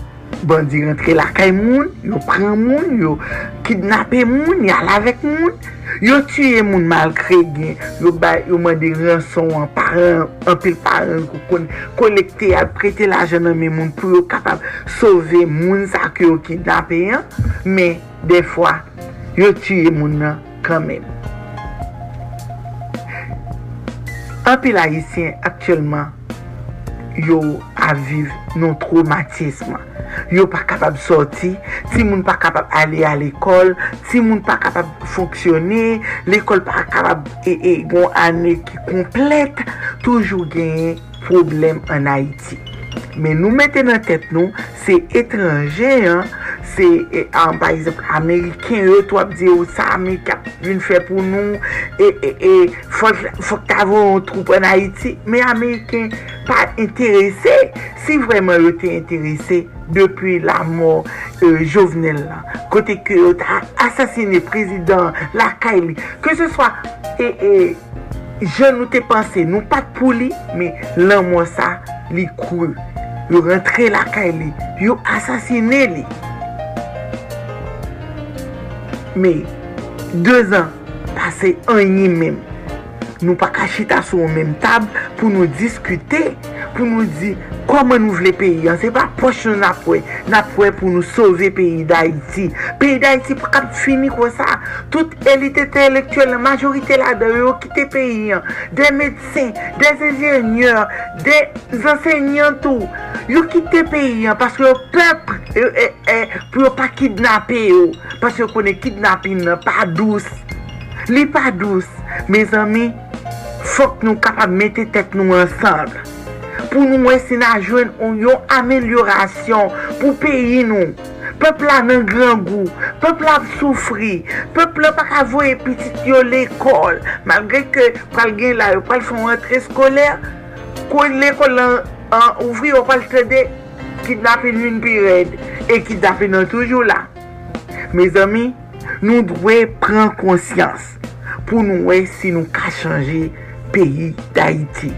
Bandi rentre lakay moun, yo pren moun, yo kidnapè e moun, yal avèk moun, yo tue moun malkre gen, yo bay, yo mande ranson an paran, an pil paran kou kon, kolekte al prete la jenan men moun pou yo kapab sove moun sa ki yo kidnapè e an, me defwa, yo tue moun nan kanmen. An pil haisyen aktyelman, yo aviv non traumatisman. yo pa kapab sorti, ti moun pa kapab ale a l'ekol, ti moun pa kapab fonksyone, l'ekol pa kapab e e gon ane ki komplet, toujou genye problem an Haiti. Men nou mette nan tet nou, se etranje, se, an, ah, par exemple, Ameriken yo, to ap diyo, oh, sa Amerika vin fè pou nou, e, e, e, fòk ta avon troup an Haiti, men Ameriken pa interese, si vreman yo te interese, depi la mor euh, jovenel la, kote ke euh, yo ta asasine prezident, la kaili, ke se swa, e, e, je nou te panse, nou pat pou li, men lan mwa sa, li kou, yo rentre lakay li, yo asasine li. Me, 2 an, pase an yi menm. Nou pa kachita sou menm tab pou nou diskute pou nou di koman nou vle peyi an. Se pa poch nou napwe. Napwe pou nou sove peyi da iti. Peyi da iti pou kap fini kwa sa. Tout elite telektuel, majorite la de yo kite peyi an. De medsen, de enjeneur, de ensenyan tou. Yo kite peyi an. Paske yo pep eh, eh, pou yo pa kidnape yo. Paske yo kone kidnapin nan pa dous. Li pa dous. Me zami, fok nou kapab mette tek nou ansanble. pou nou mwen se na jwen yon amelyorasyon pou peyi nou. Pepla nan gran gou, pepla ap soufri, pepl ap avoye pitit yo l'ekol, malgre ke pral gen la yo pral fon rentre skoler, kon l'ekol an, an ouvri yo pral tede, kidnapen yon pired, e kidnapen nan toujou la. Me zami, nou dwe pren konsyans pou nou we si nou ka chanje peyi d'Haïti.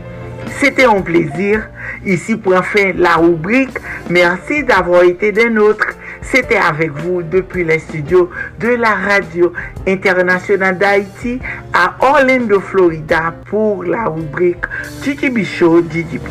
C'était un plaisir ici pour faire la rubrique. Merci d'avoir été des nôtres. C'était avec vous depuis les studios de la radio internationale d'Haïti à Orlando, Florida pour la rubrique TTB Show DJB.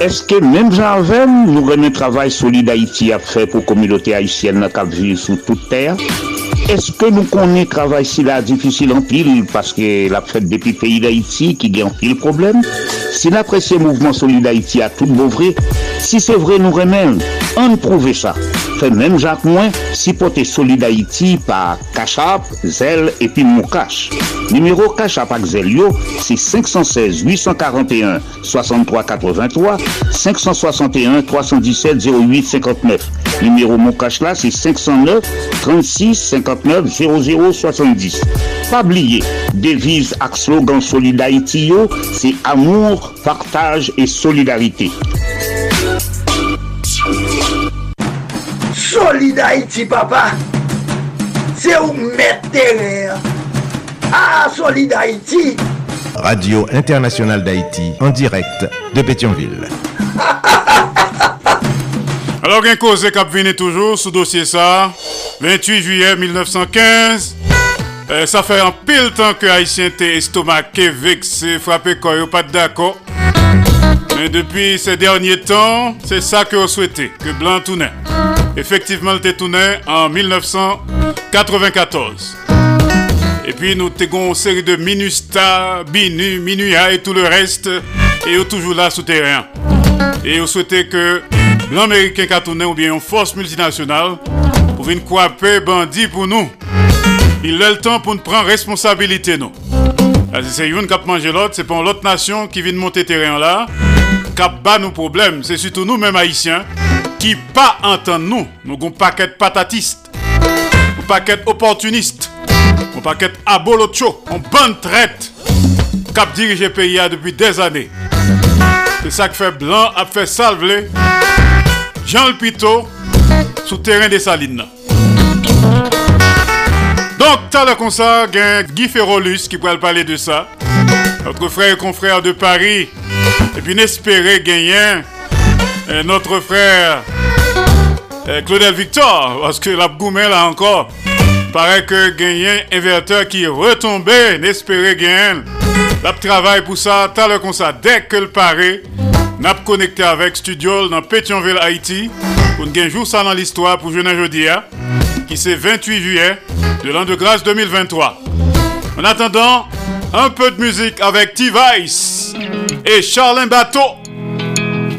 Eske menm janven nou renen travay solide Haiti ap fè pou komilote Haitienne na kap vi sou tout ter? Eske nou konen travay si la difisil an pil paske la fèt depi peyi d'Haiti ki gen pil problem? Si la presye mouvment solide Haiti a tout bouvre, si se vre nou remen, an prouve sa. Fè menm jak mwen, si pote solide Haiti pa Kachap, Zel epi Moukache. Numero Kachap ak Zel yo, si 516-841-6383, 561-317-0859. Numero Moukache la, si 509-36-59-0070. Pabliye, devize ak slogan solide Haiti yo, si amour, partaj e solidarite. Solide Haïti, papa. C'est où mettre terrain. Ah, Solide Haïti. Radio Internationale d'Haïti, en direct de Pétionville. Alors, un cause cap vini toujours sous dossier ça. 28 juillet 1915. Euh, ça fait un pile temps que Haïtien était estomaqué, vexé, frappé quand il pas d'accord. Mais depuis ces derniers temps, c'est ça que vous souhaitez, que Blanc tournait. Effectivement, il tourné en 1994. Et puis nous avons une série de Minusta, Binu, Minuya et tout le reste. Et nous toujours là souterrain. Et vous souhaitez que l'Américain qui ou bien une force multinationale pour venir croiser bandit pour nous. Il a le temps pour nous prendre responsabilité nous. C'est une qui a mangé l'autre, c'est pas l'autre nation qui vient monter terrain là, qui a nos problèmes. C'est surtout nous, mêmes haïtiens, qui pas entendre nous. Nous avons un paquet patatistes, un paquet opportunistes, un paquet abolocho, un bonne traite, dirigé le pays depuis des années. C'est ça qui fait blanc, a fait salver Jean Le Pito sous terrain des Salines. Donc, t'as comme ça, Guy Ferrolus qui pourrait parler de ça. Notre frère et confrère de Paris. Et puis, n'espérer gagner euh, notre frère Claudel Victor. Parce que la Goumel là encore. Paraît que gagner inverteur qui est retombé. N'espérer gagner. La travail pour ça, t'as comme ça. Dès que le paraît, n'a connecté avec Studio dans Pétionville, Haïti. Pour nous jour ça dans l'histoire pour jeudi, jeudi, hein, qui c'est 28 juillet de l'an de grâce 2023. En attendant, un peu de musique avec T-Vice et Charlin Bateau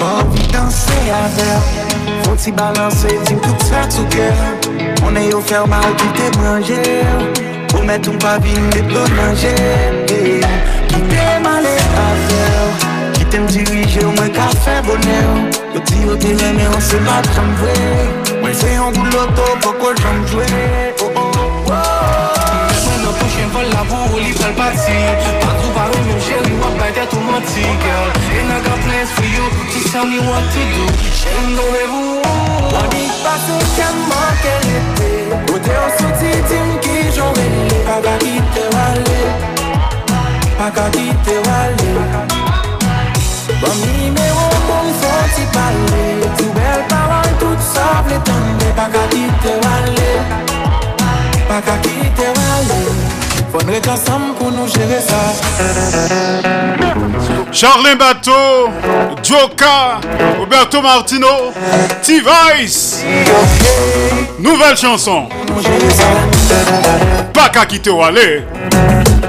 M'anvi danse avel Fon ti balanse, tim tout sa tou gel Mounen yo ferma ou ki te manje Ou met ou pa vin de plon manje Ki te male avel Ki te mdirije ou mwen ka fe bonel Yo ti yo te reme, on se bat janvwe Mwen se yon gouloto, poko janvwe Oh oh Jen vol la pou ou li fel pati Patrou parou mwen cheri wap bay det ou mati Girl, e nan ka ples fri yo to tell me what to do. Chen do me mou Wadik pa se kem ma ke lete Kote an soti tim ki jon vele Paga kite wale Paga kite wale Bami me wou kon soti pale Ti bel paran tout sa vle tande Paga kite wale Paga kite wale Fon rete ansam pou nou jere sa Charlin Bateau, Joka, Roberto Martino, T-Vice. Nouvelle chanson. Pas qu'à quitter ou aller.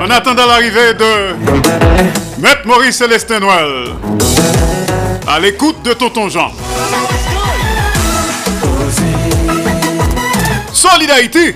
En attendant l'arrivée de Maître Maurice Célestin Noël. À l'écoute de Tonton Jean. Solidarité.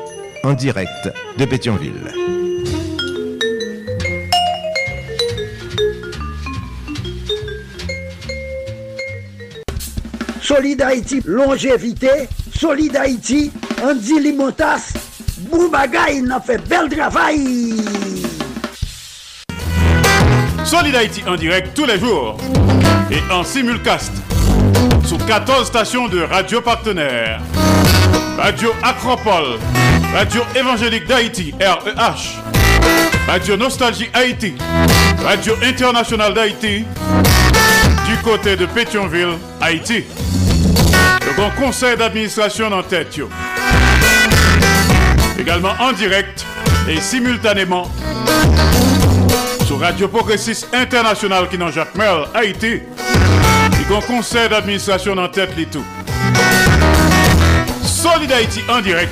en direct de Pétionville. Solid Haïti, longévité. Solid Haïti, Andy Limotas, Boubagaï n'a fait bel travail. Solid Haïti en direct tous les jours et en simulcast sur 14 stations de radio partenaires. Radio Acropole, Radio Évangélique d'Haïti, REH, Radio Nostalgie Haïti, Radio Internationale d'Haïti, du côté de Pétionville, Haïti. Le grand conseil d'administration en tête. Également en direct et simultanément sur Radio Progressiste International qui dans Jacques Merle, Haïti. Le grand conseil d'administration en tête les. Solid Haïti en direct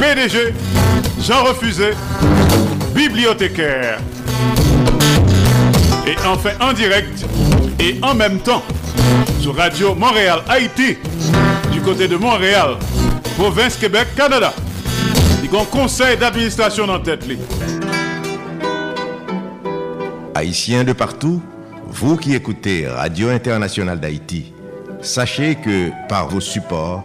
PDG Jean Refusé, bibliothécaire. Et enfin en direct et en même temps sur Radio Montréal Haïti du côté de Montréal, province Québec, Canada. Il y a un conseil d'administration en tête. Haïtiens de partout, vous qui écoutez Radio Internationale d'Haïti, sachez que par vos supports,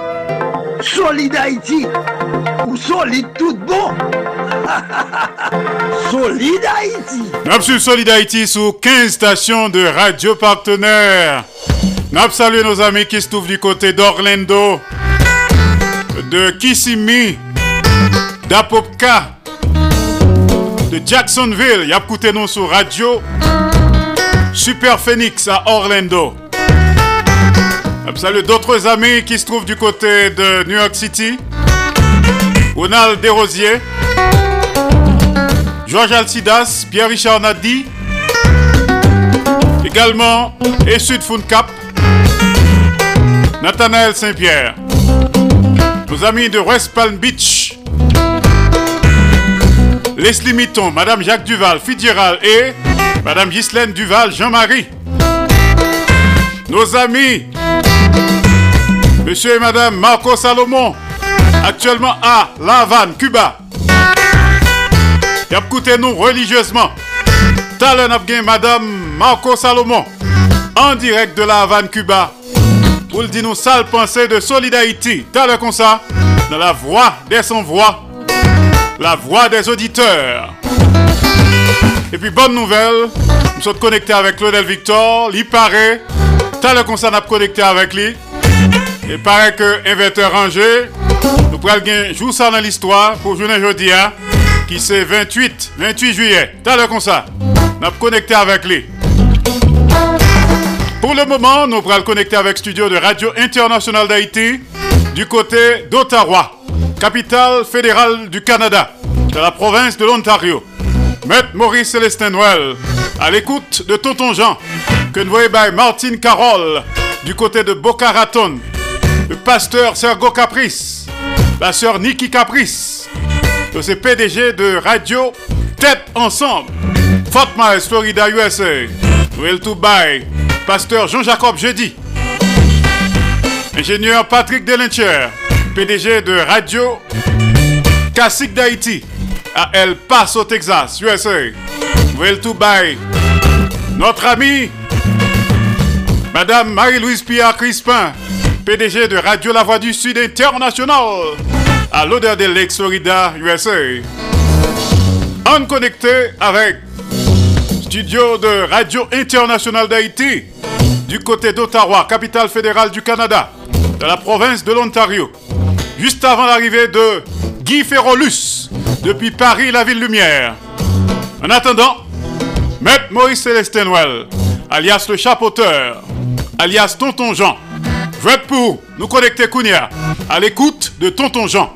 Solid Haïti ou solide tout bon. solide Haïti. Nous sur Solid Haïti sur 15 stations de radio partenaires. Nous saluons nos amis qui se trouvent du côté d'Orlando, de Kissimmee, d'Apopka, de Jacksonville. Y a écouté nous sur radio Super Phoenix à Orlando. Saluons d'autres amis qui se trouvent du côté de New York City. Ronald Desrosiers, Georges Alcidas, Pierre-Richard Nadi, également et Sud Cap, Nathanaël Saint-Pierre, nos amis de West Palm Beach, Leslie Mitton, Madame Jacques Duval, Fitzgerald et Madame Ghislaine Duval, Jean-Marie, nos amis Monsieur et Madame Marco Salomon, actuellement à La Havane, Cuba. Écoutez nous religieusement. Talon Abgain, Madame Marco Salomon, en direct de La Havane, Cuba. Pour le dire nous sale pensée de solidarité. Talon comme ça, dans la voix des sans-voix, la voix des auditeurs. Et puis, bonne nouvelle, nous sommes connectés avec Claudel Victor. Paraît, t'as le concert à connecter avec lui. Il paraît que inverteur rangé, nous prenons jour ça dans l'histoire pour journée jeudi, hein, qui c'est 28, 28 juillet. T'as le concert. Nous sommes connectés avec lui. Pour le moment, nous pourrons connecter avec studio de Radio Internationale d'Haïti du côté d'Ottawa, capitale fédérale du Canada, de la province de l'Ontario. Maître Maurice Célestin Noël, à l'écoute de Tonton Jean, que nous voyons by Martine Carole, du côté de Boca Raton, le pasteur Sergo Caprice, la sœur Nikki Caprice, de ces PDG de Radio Tête Ensemble, Fort Myers, Florida, USA, Will to buy, pasteur Jean-Jacob Jeudi, ingénieur Patrick Delencher, PDG de Radio Classique d'Haïti, à El Paso, Texas, USA. Will to buy, notre ami, Madame Marie-Louise Pierre Crispin, PDG de Radio La Voix du Sud International, à l'odeur de Lake Florida, USA. En connecté avec studio de Radio Internationale d'Haïti, du côté d'Ottawa, capitale fédérale du Canada, de la province de l'Ontario. Juste avant l'arrivée de Guy Ferrolus, depuis Paris, la ville lumière. En attendant, Maître Maurice Célestin alias le chapeauteur, alias Tonton Jean, veut pour nous connecter Kounia à l'écoute de Tonton Jean.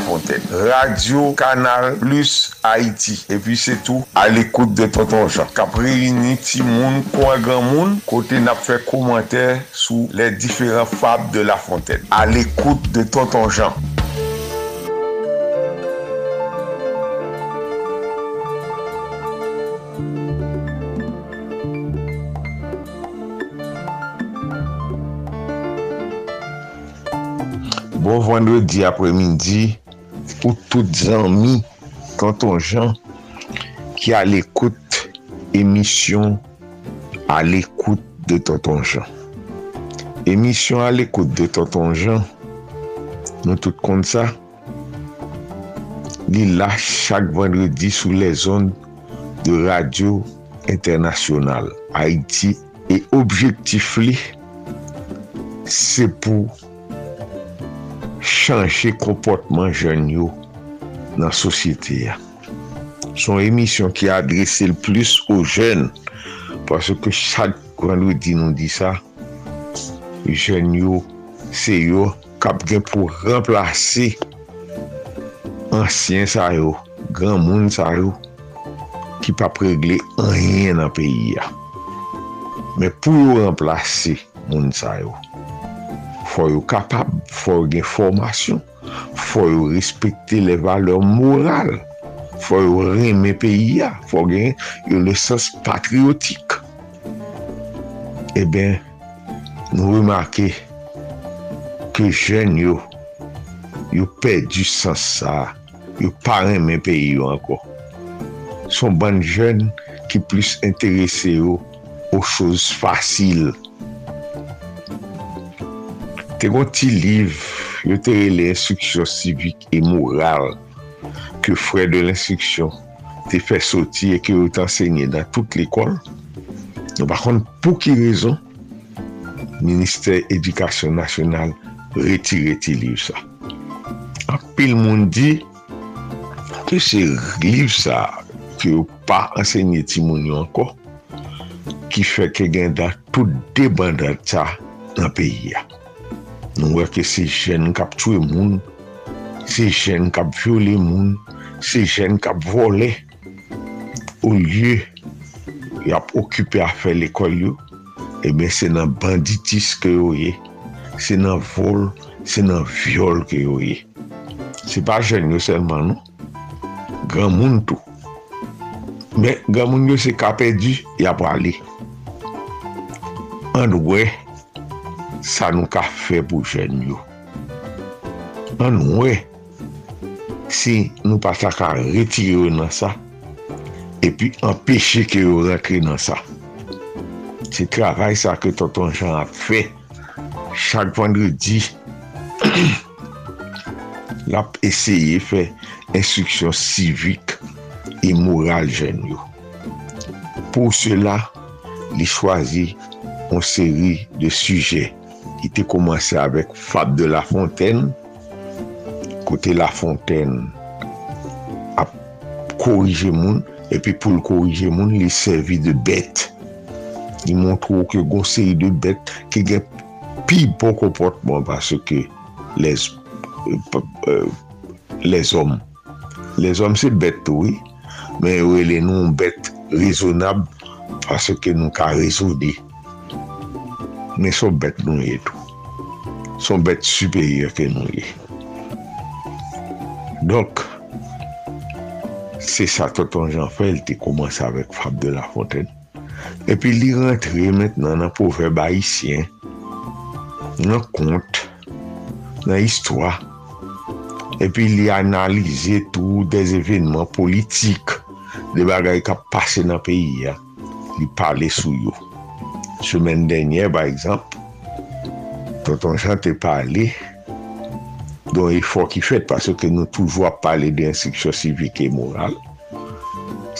Lafontaine. Radio Kanal Plus Haiti. E pi se tou al ekoute de Tonton Jean. Kapri yini ti moun kwa gran moun kote nap fe komenter sou le diferent fab de Lafontaine. Al ekoute de Tonton Jean. Bon vendredi apremidi ou tout zanmi kanton jan ki al ekoute emisyon al ekoute de tonton jan. Emisyon al ekoute de tonton jan, nou tout kont sa, li la chak vendredi sou le zon de radio internasyonal Haiti e objektif li se pou chanje komportman jen yo nan sosyete ya. Son emisyon ki adrese l plus ou jen, paswe ke chad kwen nou di nou di sa, jen yo se yo kap gen pou remplase ansyen sa yo, gran moun sa yo, ki pa pregle anyen nan peyi ya. Men pou yo remplase moun sa yo, fò yo kapab, fò yo gen formasyon, fò yo respekte le valeur moral, fò yo reme peyi ya, fò gen yo le sens patriotik. E ben, nou remake ke jen yo, yo perdi sens sa, yo pa reme peyi yo anko. Son ban jen ki plis enterese yo ou chouz fasil te gon ti liv yo te rele instruksyon sivik e moral ke fre de l'instruksyon te fè soti e ke yo te ensegne dan tout l'ekol. Nou bakon pou ki rezon, Ministèr Édikasyon Nasyonal retire ti liv sa. Anpil moun di ke se liv sa ki yo pa ensegne ti moun yo anko ki fè ke gen dan tout debandat sa nan peyi ya. nou wè ke se jen kap tue moun, se jen kap viole moun, se jen kap vole, ou lye yap okupe a fe l'ekol yo, ebe se nan banditis ke yo ye, se nan vol, se nan viol ke yo ye. Se pa jen yo selman nou, gran moun tou. Men, gran moun yo se kap edi, yap wale. An wè, sa nou ka fe pou jen yo. An nou we, si nou pa sa ka retire yo nan sa, epi empeshe ke yo rekre nan sa. Se travay sa ke Tonton Jean a fe, chak vendredi, la eseye fe instruksyon sivik e moral jen yo. Pou cela, li chwazi an seri de suje ki te komanse avèk Fab de La Fontaine, kote La Fontaine ap korije moun, epi pou l korije moun, li servi de bet. Li montrou ke gonseri de bet ki gen pi bon komportman parce ke les, euh, les om. Les om se bet oui, men ou e nou bet rezonab parce ke nou ka rezoude. men son bet nou ye tou. Son bet superior ke nou ye. Donk, se sa Toton Jean-Fel te komanse avèk Fab de la Fontaine. E pi li rentre met nan an pou bayisyen nan kont, nan histwa. e pi li analize tou des evenman politik de bagay ka pase nan peyi ya. Li pale sou yo. Semen denye, ba ekzamp, tonton chan te pale, don e fò ki fèt, pasè ke nou toujwa pale de instriksyon sivik e moral,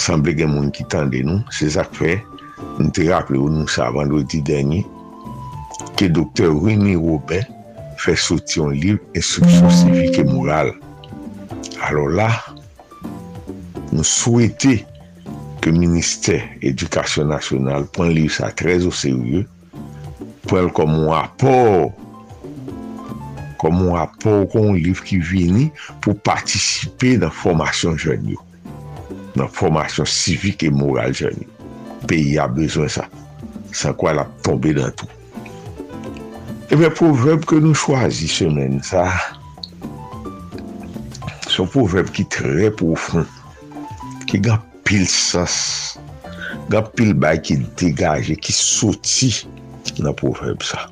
sanble gen moun ki tande nou, se sak fè, nou te rappele ou nou sa vandredi denye, ke doktor Winnie Robert fè soti yon liv instriksyon sivik e moral. Alors la, nou souwete ke Ministèr Edukasyon Nasyonal pon liv sa trez ou serye pou el kom ou apor kom ou apor kon liv ki vini pou patisipe nan formasyon jen yo nan formasyon sivik e moral jen yo peyi a bezwen sa san kwa la tombe nan tou ebe eh pouveb ke nou chwazi semen sa son pouveb ki tre profon ki gan pil sens, gan pil bay ki degaje, ki soti nan proverb sa.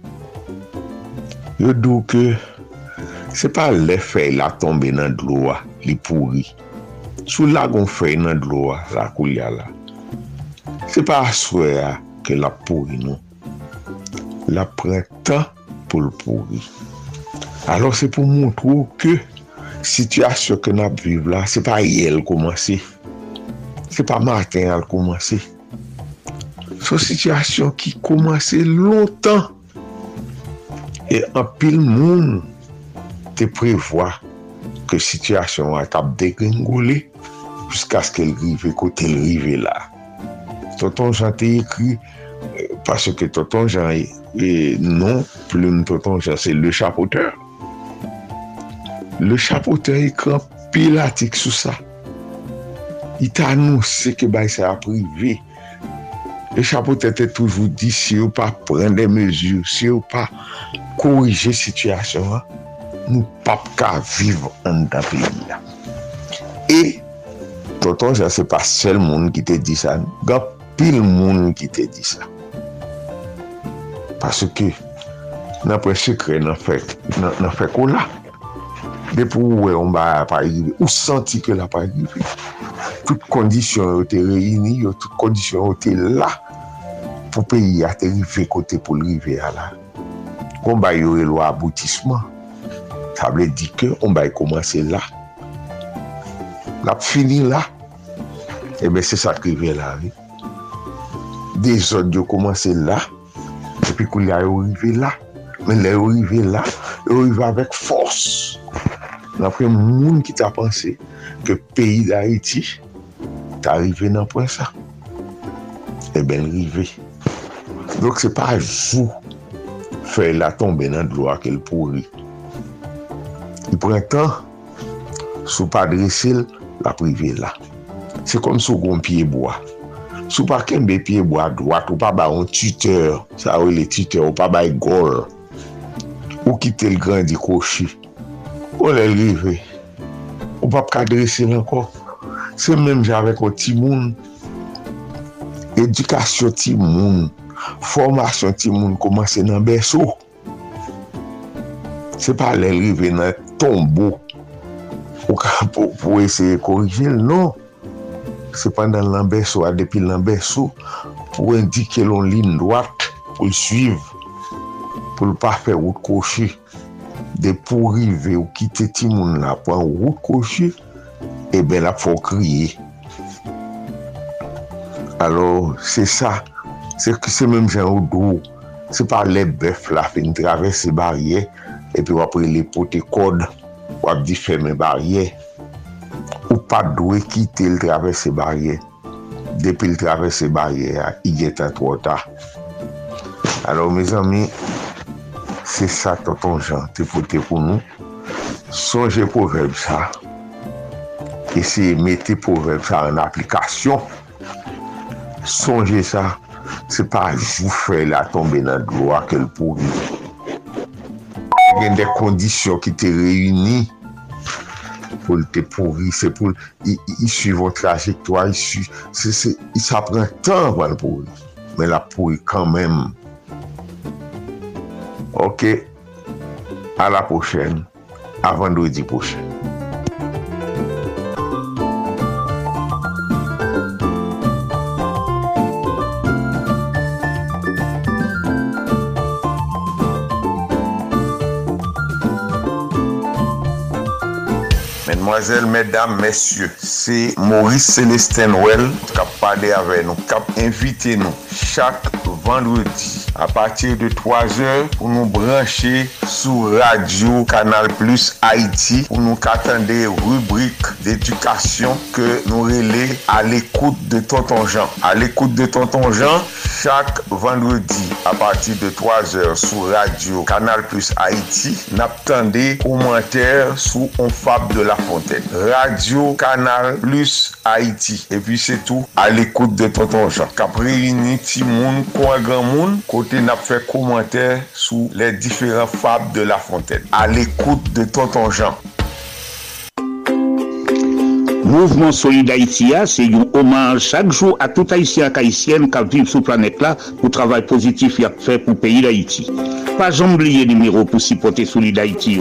Yo dou ke, se pa le fey la tombe nan dloa, li pouri. Sou la gon fey nan dloa, la kou ya la. Se pa aswe a ke la pouri nou. La pren tan pou l pouri. Alors se pou moun trou ke, Sityasyon ke nap vive la, se pa yel komanse. se pa maten al komanse. Son sityasyon ki komanse lontan e an pil moun te prevoa ke sityasyon a tap dekengole jiska sk el rive kote el rive la. Tonton Jean te ekri parce que Tonton Jean est non plume Tonton Jean c'est le chapeauteur. Le chapeauteur chapoteur un pilatik sou sa. il ta anonsè ke bay sa privé. Le chapote te toujou di si yo pa pren des mesures, si yo pa korije situasyon, nou pap ka vive an da peyi la. Et, tonton sa se pa sel moun ki te di sa, ga pil moun ki te di sa. Paske nan pre sekre nan fe kon la. De pou ou e on ba pa yive, ou santi ke la pa yive. tout kondisyon yo te reyini, yo tout kondisyon yo te la pou peyi a te rive kote pou rive a la. Kon bay yo relo aboutisman. Sa ble di ke, on bay komanse la. La fini la. Ebe se sa krive la vi. De zon yo komanse la. Epi kou li a yo rive la. Men la yo rive la, yo rive avèk fòs. Napre moun ki ta panse ke peyi da Haiti, ta rive nan pwen sa. E ben rive. Dok se pa jou fè la tombe nan dlo akèl pouri. I pren tan, sou pa dresil, la prive la. Se kom sou goun piye boa. Sou pa kembe pieboa dwat, ou pa ba yon tuteur, sa ou le tuteur, ou pa ba yon gol, ou kite l grandi koshi, ou le rive, ou pa pa dresil anko. Se menm javek o ti moun, edikasyon ti moun, formasyon ti moun komanse nan beso. Se pa lè rive nan tombo ou ka pou, pou eseye korijil, non. Se pandan nan beso, a adepil nan beso, pou indike lon lin doat pou l'suiv, pou l'pa fe wout koshi. De pou rive ou kite ti moun la pou an wout koshi, e ben la pou kriye. Alo, se sa, se ki se menm jan ou dou, se pa le bef la fin travesse barye, epi wapre le pote kod, wap di feme barye, ou pa dwe kite l travesse barye. Depi l travesse barye, i geta trota. Alo, me zami, se sa tonton jan te pote pou nou, sonje pou veb sa, Ese mette pou proverbe sa an aplikasyon. Sonje sa, se pa jou fè la tombe nan dlo akèl pou vi. Gen de kondisyon ki te reyuni pou te pourri, se pou y suivon trajektwa, y sa pren tan wan pourri. Men la pouri kanmèm. Ok, a la pochèn, avan do di pochèn. Mesdemoiselles, mesdames, messieurs, c'est Maurice Célestin Well qui a parlé avec nous, qui a invité nous chaque vendredi. a patir de 3 or pou nou branche sou radio Kanal Plus Haiti pou nou katande rubrik d'edukasyon ke nou rele al ekoute de Tonton Jean. Al ekoute de Tonton Jean, chak vendredi a patir de 3 or sou radio Kanal Plus Haiti nap tande komenter sou On Fab de la Fontaine. Radio Kanal Plus Haiti. E pi se tou al ekoute de Tonton Jean. Kapre yini ti moun, kwa gran moun, kote kote nap fè komantè sou lè diferent fab de La Fontaine. A l'ekoute de Tonton Jean. Mouvement Solid Haïti c'est un hommage chaque jour à tout Haïtien et Haïtienne qui vivent sur la planète là pour le travail positif qu'il a fait pour le pays d'Haïti. Pas oublier le numéro pour supporter Solid Haïti.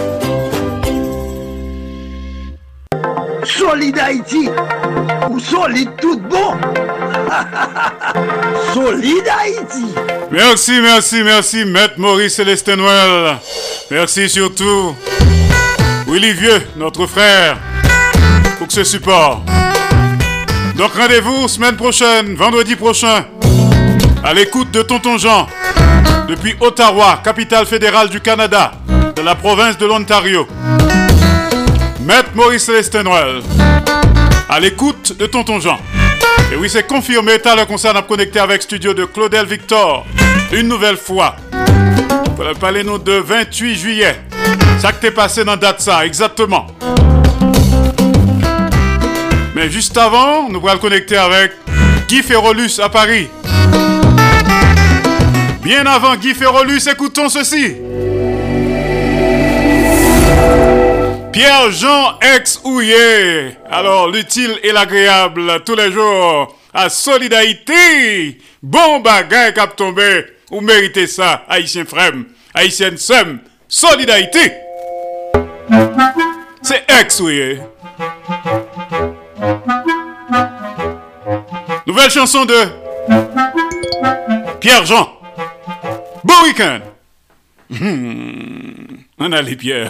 Solid Haïti ou solide tout bon. solide Haïti. Merci, merci, merci, Maître Maurice Célestin Noël. Merci surtout, Willy Vieux, notre frère, pour ce support. Donc rendez-vous semaine prochaine, vendredi prochain, à l'écoute de Tonton Jean, depuis Ottawa, capitale fédérale du Canada, de la province de l'Ontario. Maître Maurice Célestin à l'écoute de Tonton Jean. Et oui, c'est confirmé, t'as le concert à connecter avec studio de Claudel Victor. Une nouvelle fois. Parlez-nous de 28 juillet. Ça que t'es passé dans date ça, exactement. Mais juste avant, nous allons connecter avec Guy Ferrolus à Paris. Bien avant Guy Ferrolus, écoutons ceci. Pierre-Jean ex-Houillet. Alors, l'utile et l'agréable tous les jours à Solidarité. Bon bagay cap tombé. Ou méritez ça, Haïtien Frem, Haïtienne Sem. Solidarité. C'est ex-Houillet. Nouvelle chanson de Pierre-Jean. Bon week-end. On a les pierres.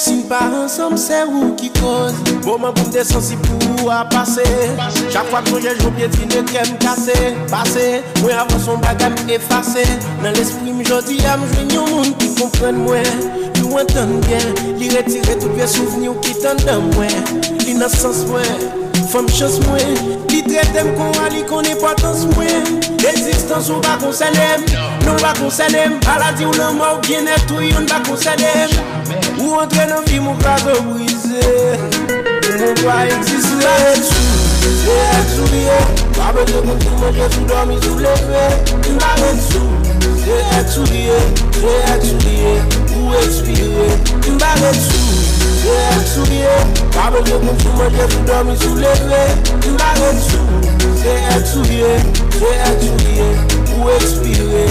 Sin pa ansam se ou ki koz. Mouman pou mde sensi pou a pase. Chak fwa konje joun pye ti ne krem kase. Pase, mwen avan son baga mi defase Nan l'esprit mi jodi a m jwen yon moun ki kompren mwen. Yon anten gen, li retire tout ve souveni ou ki tan dan mwen. Li nan sens mwen. Fom chos mwen, li tretem kon a li kon epotans mwen Rezistans ou bakon selem, nou bakon selem Paladi ou lan mwa ou bienet ou yon bakon selem Ou entre nan vi mou kaze wize Mwen pa egzise Mwen egzouye, wabe de konti mwen ke sou domi sou leve Mwen egzou, mwen egzouye, mwen egzouye Ou egzouye, mwen egzou Che el souye Kabo gen moun sou mwen gen sou domi sou leve Tou la gen sou Che el souye Che el souye Ou ekspire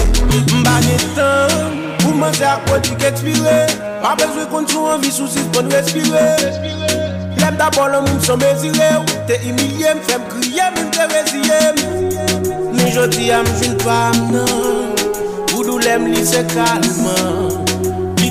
Mba netan Pou mwen se akwatik ekspire Ma bezwe kon sou anvi sou sis pon respire Lem da bon lom moun son bezire Ou te imilye m fem kriye m te veziye Mi joti am vin pam nan Boudou lem li se kalman.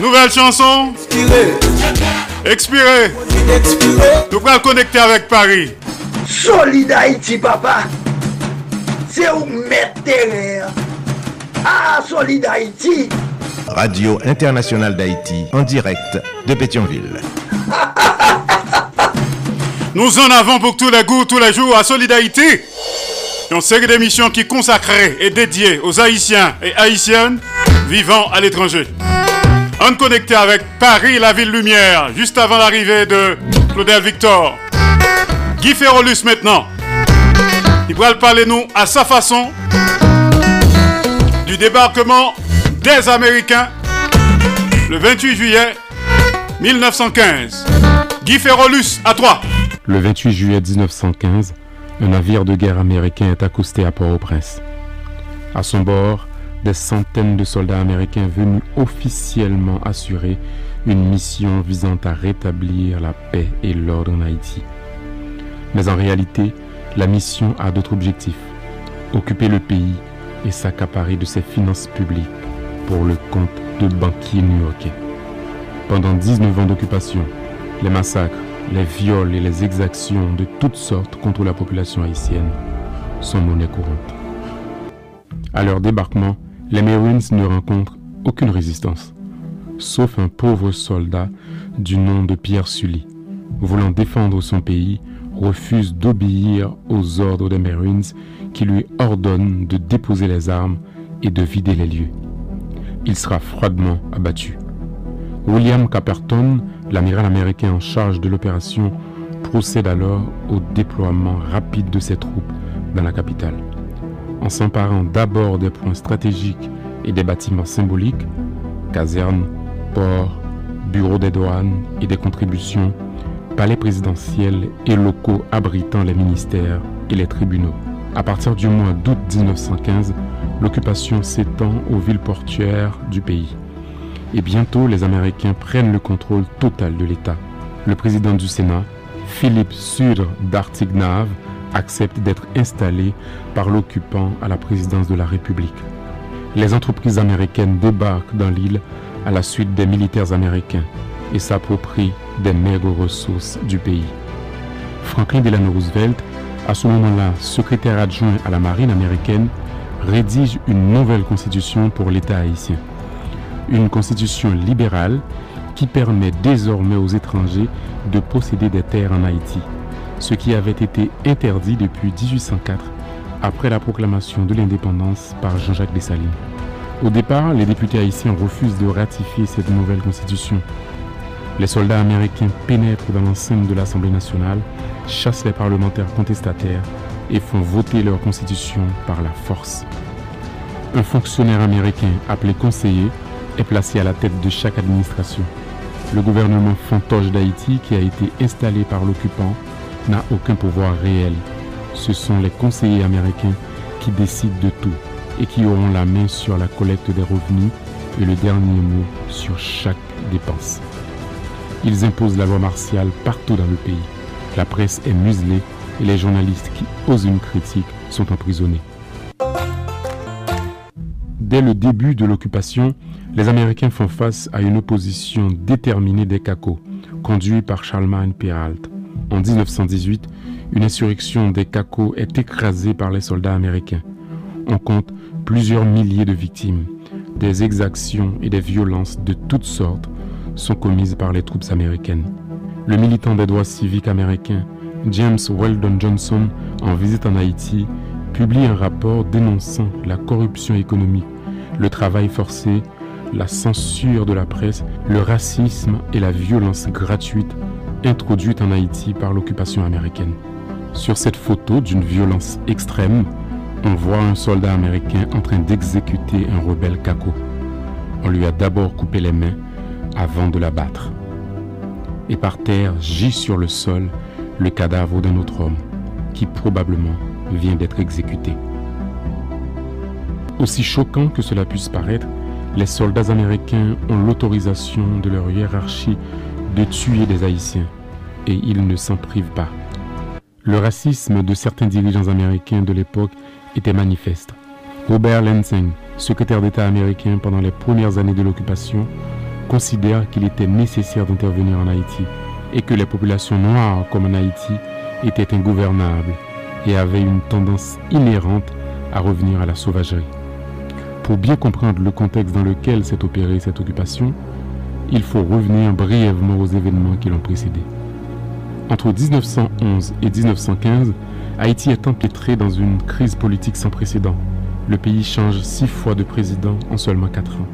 Nouvelle chanson. Expiré. Nous pourrons connecter avec Paris. Solid Haïti, papa. C'est où mettre. Ah, Solid Haïti. Radio Internationale d'Haïti, en direct de Pétionville. Nous en avons pour tous les goûts, tous les jours à Solidarité. Une série d'émissions qui consacrée et dédiée aux Haïtiens et Haïtiennes vivant à l'étranger. On connecté avec Paris, la ville lumière, juste avant l'arrivée de Claudel Victor. Guy Ferrolus maintenant. Il va parler nous à sa façon du débarquement des Américains le 28 juillet 1915. Guy Ferrolus, à toi. Le 28 juillet 1915, un navire de guerre américain est accosté à Port-au-Prince. À son bord, des centaines de soldats américains venus officiellement assurer une mission visant à rétablir la paix et l'ordre en Haïti. Mais en réalité, la mission a d'autres objectifs. Occuper le pays et s'accaparer de ses finances publiques pour le compte de banquiers new-yorkais. Pendant 19 ans d'occupation, les massacres, les viols et les exactions de toutes sortes contre la population haïtienne sont monnaie courante. À leur débarquement, les Marines ne rencontrent aucune résistance, sauf un pauvre soldat du nom de Pierre Sully, voulant défendre son pays, refuse d'obéir aux ordres des Marines qui lui ordonnent de déposer les armes et de vider les lieux. Il sera froidement abattu. William Caperton, l'amiral américain en charge de l'opération, procède alors au déploiement rapide de ses troupes dans la capitale. En s'emparant d'abord des points stratégiques et des bâtiments symboliques, casernes, ports, bureaux des douanes et des contributions, palais présidentiels et locaux abritant les ministères et les tribunaux. À partir du mois d'août 1915, l'occupation s'étend aux villes portuaires du pays. Et bientôt, les Américains prennent le contrôle total de l'État. Le président du Sénat, Philippe Sudre d'Artignave, accepte d'être installé par l'occupant à la présidence de la République. Les entreprises américaines débarquent dans l'île à la suite des militaires américains et s'approprient des maigres ressources du pays. Franklin Delano Roosevelt, à ce moment-là secrétaire adjoint à la marine américaine, rédige une nouvelle constitution pour l'État haïtien. Une constitution libérale qui permet désormais aux étrangers de posséder des terres en Haïti, ce qui avait été interdit depuis 1804 après la proclamation de l'indépendance par Jean-Jacques Dessalines. Au départ, les députés haïtiens refusent de ratifier cette nouvelle constitution. Les soldats américains pénètrent dans l'enceinte de l'Assemblée nationale, chassent les parlementaires contestataires et font voter leur constitution par la force. Un fonctionnaire américain appelé conseiller est placé à la tête de chaque administration. Le gouvernement fantoche d'Haïti qui a été installé par l'occupant n'a aucun pouvoir réel. Ce sont les conseillers américains qui décident de tout et qui auront la main sur la collecte des revenus et le dernier mot sur chaque dépense. Ils imposent la loi martiale partout dans le pays. La presse est muselée et les journalistes qui osent une critique sont emprisonnés. Dès le début de l'occupation, les Américains font face à une opposition déterminée des Cacos, conduite par Charlemagne Peralt. En 1918, une insurrection des Cacos est écrasée par les soldats américains. On compte plusieurs milliers de victimes. Des exactions et des violences de toutes sortes sont commises par les troupes américaines. Le militant des droits civiques américains James Weldon Johnson, en visite en Haïti, publie un rapport dénonçant la corruption économique, le travail forcé, la censure de la presse, le racisme et la violence gratuite introduite en Haïti par l'occupation américaine. Sur cette photo d'une violence extrême, on voit un soldat américain en train d'exécuter un rebelle caco. On lui a d'abord coupé les mains avant de l'abattre. Et par terre gît sur le sol le cadavre d'un autre homme qui probablement vient d'être exécuté. Aussi choquant que cela puisse paraître, les soldats américains ont l'autorisation de leur hiérarchie de tuer des Haïtiens et ils ne s'en privent pas. Le racisme de certains dirigeants américains de l'époque était manifeste. Robert Lansing, secrétaire d'État américain pendant les premières années de l'occupation, considère qu'il était nécessaire d'intervenir en Haïti et que les populations noires comme en Haïti étaient ingouvernables et avaient une tendance inhérente à revenir à la sauvagerie. Pour bien comprendre le contexte dans lequel s'est opérée cette occupation, il faut revenir brièvement aux événements qui l'ont précédé. Entre 1911 et 1915, Haïti est empêtré dans une crise politique sans précédent. Le pays change six fois de président en seulement quatre ans.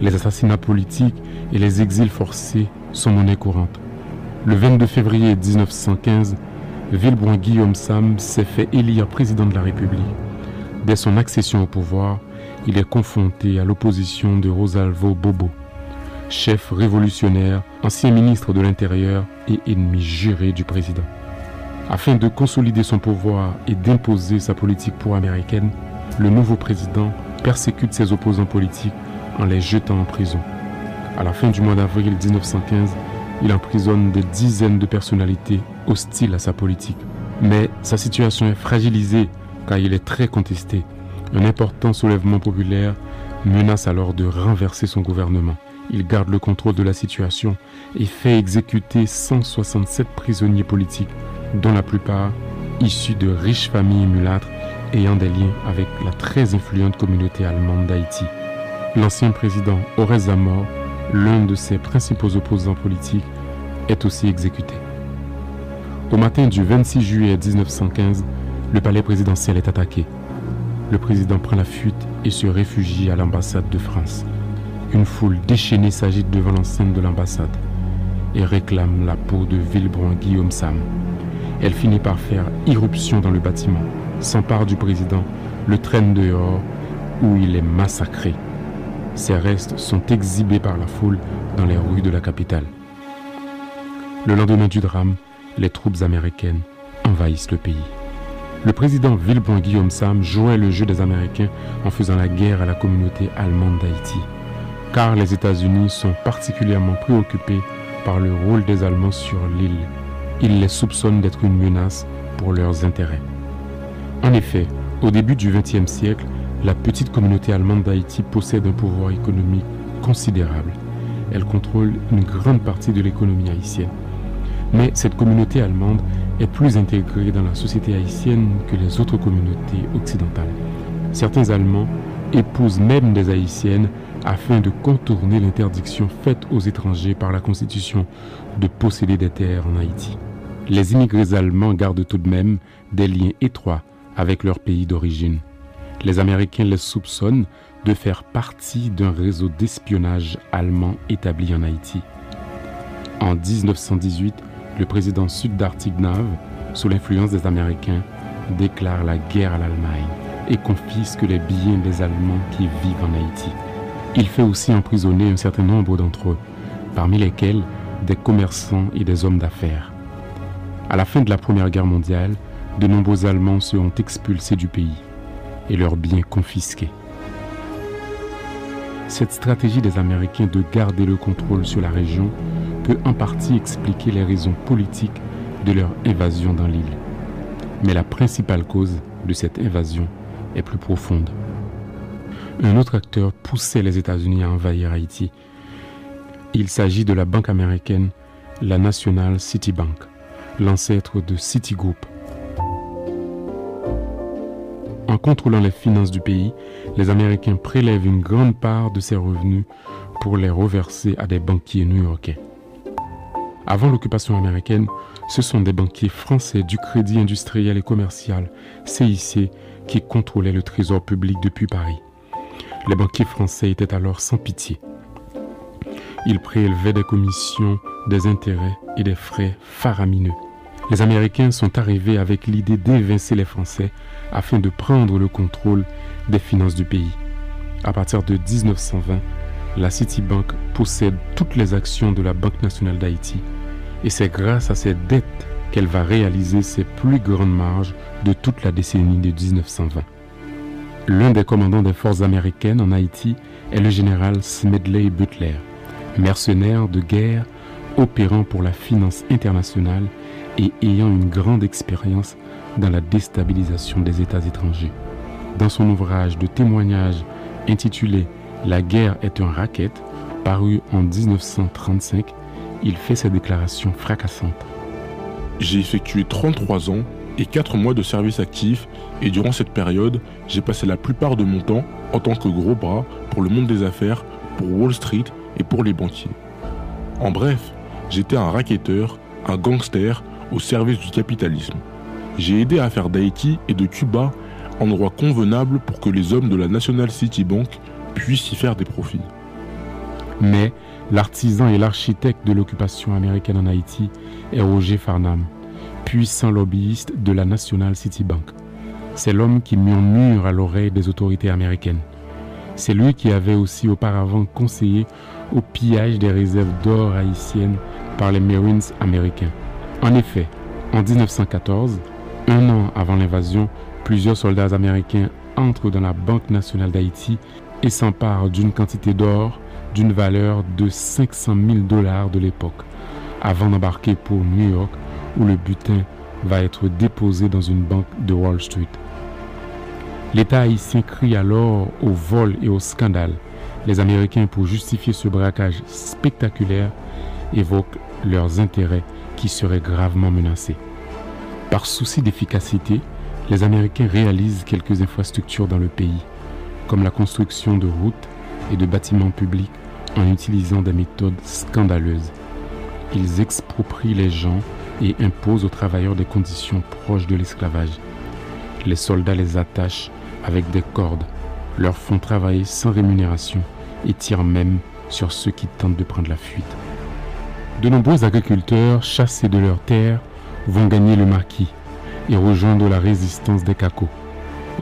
Les assassinats politiques et les exils forcés sont monnaie courante. Le 22 février 1915, Villebron Guillaume Sam s'est fait élire président de la République. Dès son accession au pouvoir, il est confronté à l'opposition de Rosalvo Bobo, chef révolutionnaire, ancien ministre de l'Intérieur et ennemi juré du président. Afin de consolider son pouvoir et d'imposer sa politique pro-américaine, le nouveau président persécute ses opposants politiques en les jetant en prison. À la fin du mois d'avril 1915, il emprisonne des dizaines de personnalités hostiles à sa politique. Mais sa situation est fragilisée car il est très contesté. Un important soulèvement populaire menace alors de renverser son gouvernement. Il garde le contrôle de la situation et fait exécuter 167 prisonniers politiques, dont la plupart issus de riches familles mulâtres ayant des liens avec la très influente communauté allemande d'Haïti. L'ancien président Horace Zamor l'un de ses principaux opposants politiques, est aussi exécuté. Au matin du 26 juillet 1915, le palais présidentiel est attaqué. Le président prend la fuite et se réfugie à l'ambassade de France. Une foule déchaînée s'agite devant l'enceinte de l'ambassade et réclame la peau de Villebron Guillaume Sam. Elle finit par faire irruption dans le bâtiment, s'empare du président, le traîne dehors où il est massacré. Ses restes sont exhibés par la foule dans les rues de la capitale. Le lendemain du drame, les troupes américaines envahissent le pays. Le président Villebon Guillaume Sam jouait le jeu des Américains en faisant la guerre à la communauté allemande d'Haïti, car les États-Unis sont particulièrement préoccupés par le rôle des Allemands sur l'île. Ils les soupçonnent d'être une menace pour leurs intérêts. En effet, au début du XXe siècle, la petite communauté allemande d'Haïti possède un pouvoir économique considérable. Elle contrôle une grande partie de l'économie haïtienne. Mais cette communauté allemande est plus intégrée dans la société haïtienne que les autres communautés occidentales. Certains Allemands épousent même des Haïtiennes afin de contourner l'interdiction faite aux étrangers par la Constitution de posséder des terres en Haïti. Les immigrés allemands gardent tout de même des liens étroits avec leur pays d'origine les Américains les soupçonnent de faire partie d'un réseau d'espionnage allemand établi en Haïti. En 1918, le président sud d'Artignav, sous l'influence des Américains, déclare la guerre à l'Allemagne et confisque les biens des Allemands qui vivent en Haïti. Il fait aussi emprisonner un certain nombre d'entre eux, parmi lesquels des commerçants et des hommes d'affaires. À la fin de la Première Guerre mondiale, de nombreux Allemands seront expulsés du pays et leurs biens confisqués. Cette stratégie des Américains de garder le contrôle sur la région peut en partie expliquer les raisons politiques de leur invasion dans l'île. Mais la principale cause de cette invasion est plus profonde. Un autre acteur poussait les États-Unis à envahir Haïti. Il s'agit de la banque américaine, la National City Bank, l'ancêtre de Citigroup. En contrôlant les finances du pays, les Américains prélèvent une grande part de ces revenus pour les reverser à des banquiers new-yorkais. Avant l'occupation américaine, ce sont des banquiers français du Crédit industriel et commercial, CIC, qui contrôlaient le trésor public depuis Paris. Les banquiers français étaient alors sans pitié. Ils prélevaient des commissions, des intérêts et des frais faramineux. Les Américains sont arrivés avec l'idée d'évincer les Français afin de prendre le contrôle des finances du pays. À partir de 1920, la Citibank possède toutes les actions de la Banque nationale d'Haïti et c'est grâce à ces dettes qu'elle va réaliser ses plus grandes marges de toute la décennie de 1920. L'un des commandants des forces américaines en Haïti est le général Smedley Butler, mercenaire de guerre opérant pour la finance internationale et ayant une grande expérience dans la déstabilisation des États étrangers. Dans son ouvrage de témoignage intitulé La guerre est un racket, paru en 1935, il fait ces déclarations fracassantes. J'ai effectué 33 ans et 4 mois de service actif et durant cette période, j'ai passé la plupart de mon temps en tant que gros bras pour le monde des affaires, pour Wall Street et pour les banquiers. En bref, j'étais un racketteur, un gangster au service du capitalisme. J'ai aidé à faire d'Haïti et de Cuba endroit convenable pour que les hommes de la National City Bank puissent y faire des profits. Mais l'artisan et l'architecte de l'occupation américaine en Haïti est Roger Farnham, puissant lobbyiste de la National City Bank. C'est l'homme qui murmure à l'oreille des autorités américaines. C'est lui qui avait aussi auparavant conseillé au pillage des réserves d'or haïtiennes par les Marines américains. En effet, en 1914, un an avant l'invasion, plusieurs soldats américains entrent dans la Banque nationale d'Haïti et s'emparent d'une quantité d'or d'une valeur de 500 000 dollars de l'époque, avant d'embarquer pour New York où le butin va être déposé dans une banque de Wall Street. L'État haïtien crie alors au vol et au scandale. Les Américains, pour justifier ce braquage spectaculaire, évoquent leurs intérêts qui seraient gravement menacés. Par souci d'efficacité, les Américains réalisent quelques infrastructures dans le pays, comme la construction de routes et de bâtiments publics en utilisant des méthodes scandaleuses. Ils exproprient les gens et imposent aux travailleurs des conditions proches de l'esclavage. Les soldats les attachent avec des cordes, leur font travailler sans rémunération et tirent même sur ceux qui tentent de prendre la fuite. De nombreux agriculteurs chassés de leurs terres vont gagner le maquis et rejoindre la résistance des cacos.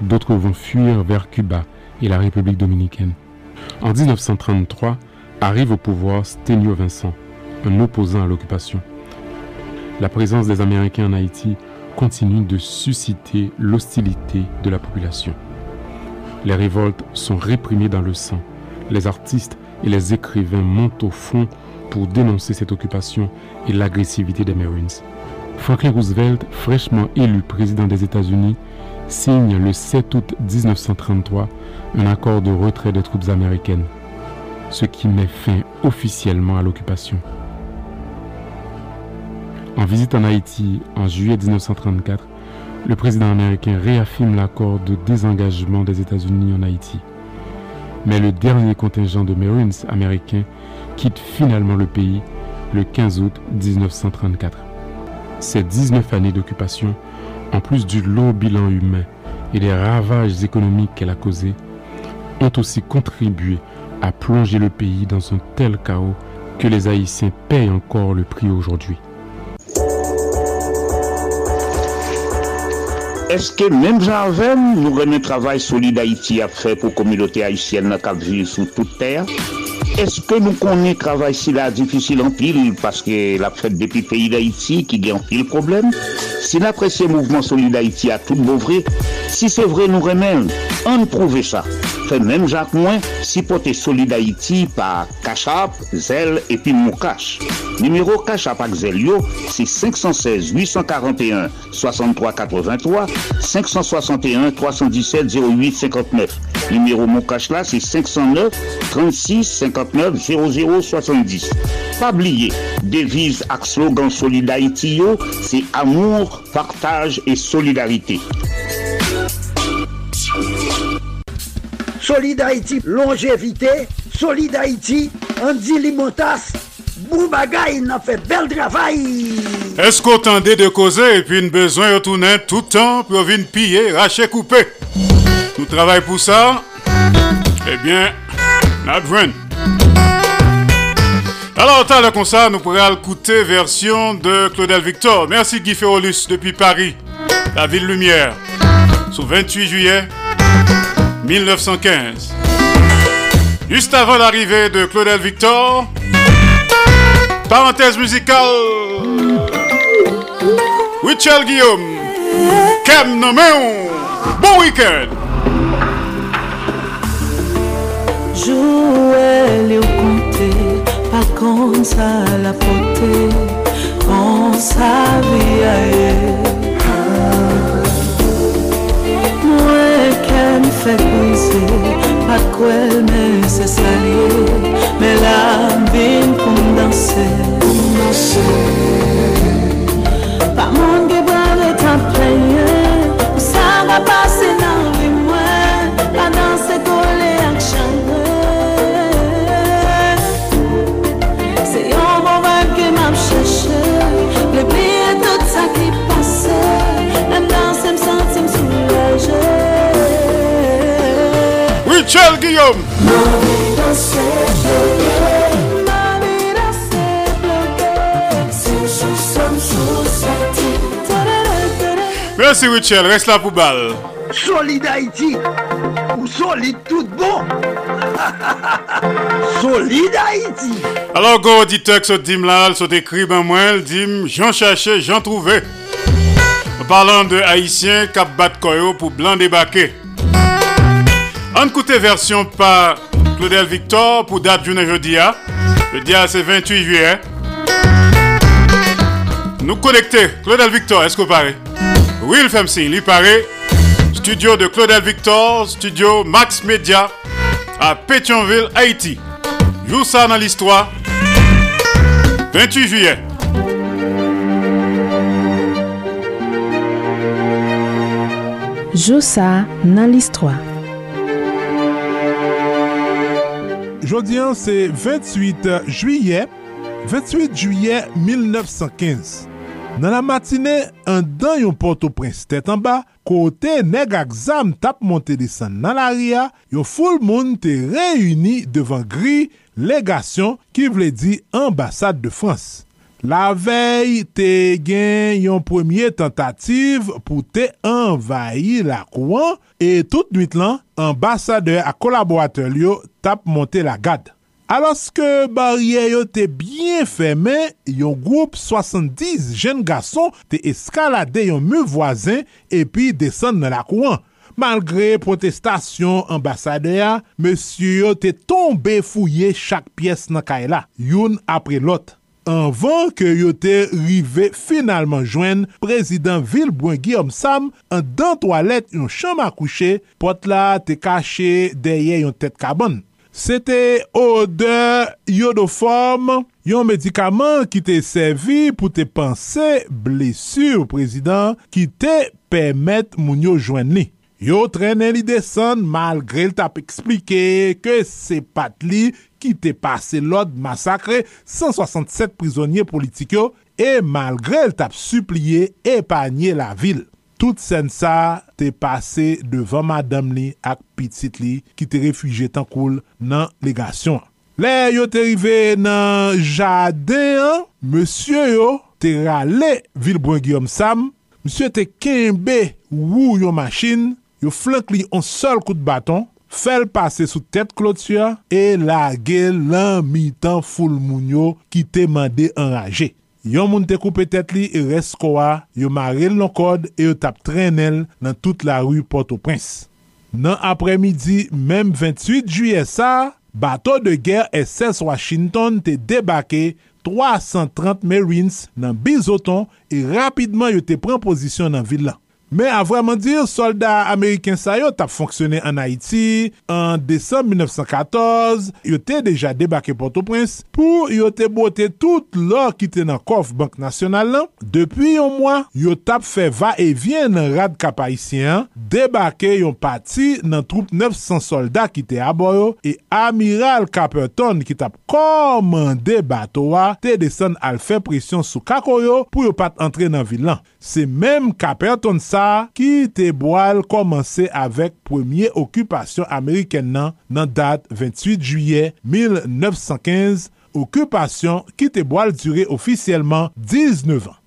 D'autres vont fuir vers Cuba et la République dominicaine. En 1933, arrive au pouvoir Sténio Vincent, un opposant à l'occupation. La présence des Américains en Haïti continue de susciter l'hostilité de la population. Les révoltes sont réprimées dans le sang. Les artistes et les écrivains montent au front pour dénoncer cette occupation et l'agressivité des Marines. Franklin Roosevelt, fraîchement élu président des États-Unis, signe le 7 août 1933 un accord de retrait des troupes américaines, ce qui met fin officiellement à l'occupation. En visite en Haïti en juillet 1934, le président américain réaffirme l'accord de désengagement des États-Unis en Haïti. Mais le dernier contingent de Marines américains quitte finalement le pays le 15 août 1934. Ces 19 années d'occupation, en plus du lourd bilan humain et des ravages économiques qu'elle a causés, ont aussi contribué à plonger le pays dans un tel chaos que les Haïtiens payent encore le prix aujourd'hui. Est-ce que même Jean-Ven nous remet travail solide Haïti faire pour la communauté haïtienne qui vit sur toute terre? Est-ce que nous connaissons travail si là difficile en pile parce que la fête depuis le pays d'Haïti qui a en pile problème? Si l'apprécié mouvement solide Haïti a tout beau vrai, si c'est vrai nous remet, on prouve ça. Même Jacques Moins, si porter solide Haïti par Cachap, Zel et puis Moukache. Numéro Cachap avec Zel yo, c'est 516 841 63 83 561 317 08 59. Numéro Moukache là, c'est 509 36 59 00 70. Pas oublier, devise ak slogan Solid Haïti c'est amour, partage et solidarité. Solid Haïti, longévité. Solid Haïti, Andy Limotas. Boubagaï, n'a fait bel travail. Est-ce qu'on tendait de causer et puis une besoin de retourner tout le temps pour venir piller, racher, couper? Nous travaillons pour ça Eh bien, besoin. Alors, t'as le ça, nous pourrons écouter version de Claudel Victor. Merci Guy Ferrolus depuis Paris, la ville lumière, sur 28 juillet 1915. Juste avant l'arrivée de Claudel Victor, parenthèse musicale, Richel Guillaume, Kem Noméon, bon week-end. Jouer les compter, pas comme ça la porter, on savait fè pwise, pat kwel mè se salye, mè la vin pou mdanse. Pa moun ge bwa le tan plenye, sa va pa Michel Guillaume. Merci Michel, reste là pour balle. Solid Haïti, ou solide tout bon. solide Haïti. Alors, go auditeur, ce dim là, ce écrit ben moi, le dim, j'en cherchais, j'en trouvais. Parlant de Haïtiens, cap bat koyo pour blanc débarquer. On écoute version par Claudel Victor pour date journée jeudi. hein. Le dia c'est 28 juillet. Nous connecter. Claudel Victor, vous paraît? Oui, il fait signe, il paraît. Studio de Claudel Victor, studio Max Media à Pétionville, Haïti. Joue ça dans l'histoire. 28 juillet. Josa nan l'histoire. Jodien se 28 juye, 28 juye 1915. Nan la matine, an dan yon Port-au-Prince tèt an ba, kote neg ak zam tap monte desan nan la ria, yon foul moun te reyuni devan gri legasyon ki vle di ambasade de Frans. La vey te gen yon premye tentative pou te envayi la kouan e tout nwit lan, ambasade a kolaboratel liyo tap monte la gade. Aloske barye yo te byen feme, yon group 70 jen gason te eskalade yon mou voazen epi desen nan la kouan. Malgre protestasyon ambasade ya, monsye yo te tombe fouye chak piyes nan kaela, yon apre lot. anvan ke yo te rive finalman jwen prezident Vilbouen Guillaume Sam an dan toalet yon chanm akouche pot la te kache deye yon tet kabon. Sete ode yodoform yon medikaman ki te servi pou te panse blesur prezident ki te pemet moun yo jwen li. Yo trenen li desen malgre l tap eksplike ke se pat li ki te pase lod masakre 167 prizonye politik yo e malgre l tap supliye epanye la vil. Tout sen sa te pase devan madam li ak pitit li ki te refuje tan koul nan legasyon. Le yo te rive nan jade an, monsye yo te rale Vilbouin Guillaume Sam, monsye te kenbe wou yo machin, yo flank li yon sol kout baton, fel pase sou tet klotia, e lage lan mitan ful moun yo ki te mande enraje. Yon moun te koupe tet li e res kowa, yo marel non kod e yo tap trenel nan tout la rue Port-au-Prince. Nan apremidi, mem 28 juye sa, bato de ger SS Washington te debake 330 Marines nan Bizoton e rapidman yo te pren posisyon nan villan. Men a vreman dir, soldat Ameriken sa yo tap fonksyone an Haiti an Desem 1914, yo te deja debake Port-au-Prince pou yo te bote tout lor ki te nan kof bank nasyonal lan. Depi yon mwa, yo tap fe va e vyen nan rad kap Haitien, debake yon pati nan troupe 900 soldat ki te aboyo e Amiral Caperton ki tap komande batowa te desen al fe presyon sou kakoyo pou yo pat entre nan vilan. Se menm Caperton sa ki te boal komanse avek premye okupasyon Ameriken nan nan dat 28 juye 1915, okupasyon ki te boal dure ofisyelman 19 an.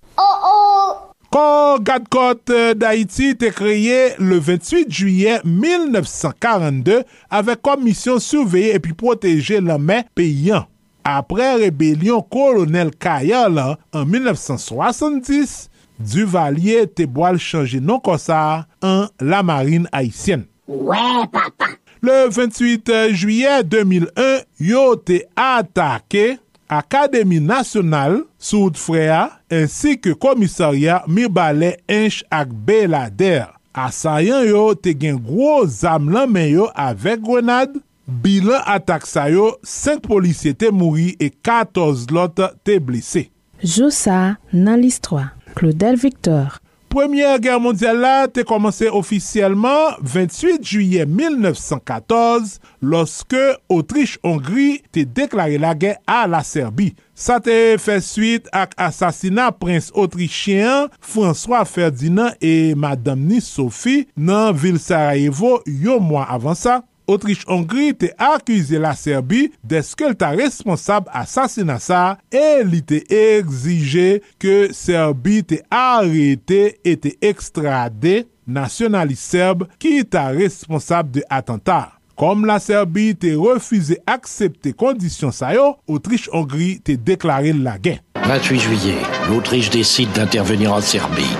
Kor Gadkot d'Haïti te kreye le 28 juye 1942 avek komisyon souveye epi proteje la men peyan. Apre rebelyon kolonel Kayala an 1970, Duvalier te boal chanje non kosa an la marine haisyen. Ouè, ouais, papa! Le 28 juye 2001, yo te atake Akademi Nasional, Soud Freya, ensi ke komisarya Mibale Ench ak Belader. Asayan yo te gen gwo zam lan men yo avek grenad. Bilan atak sa yo, 5 polisye te mouri e 14 lot te blise. Joussa nan list 3 Claudel Victor. Premier Guerre mondiale la te komanse ofisyelman 28 juye 1914 loske Autriche-Hongrie te deklare la guerre a la Serbie. Sa te fe suite ak asasina prins Autrichien François Ferdinand e Madame Nice Sophie nan vil Sarajevo yo mwa avan sa. Autriche-Hongrie te akwize la Serbi deske l ta responsab asasina sa e li te egzije ke Serbi te arete e te ekstrade nasyonalist serb ta responsab de atentar. Kom la Serbi te refuze aksepte kondisyon sa yo, Autriche-Hongrie te deklare la gen. 28 juillet, l'Autriche décide d'intervenir en Serbie.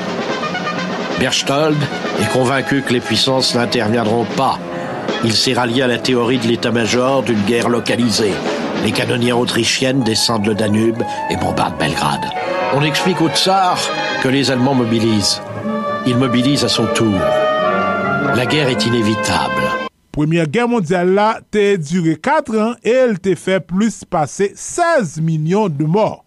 Berchtold est convaincu que les puissances n'interviendront pas il s'est rallié à la théorie de l'état-major d'une guerre localisée. Les canonnières autrichiennes descendent le Danube et bombardent Belgrade. On explique au tsar que les Allemands mobilisent. Il mobilise à son tour. La guerre est inévitable. Première guerre mondiale là t'est duré 4 ans et elle t'a fait plus passer 16 millions de morts.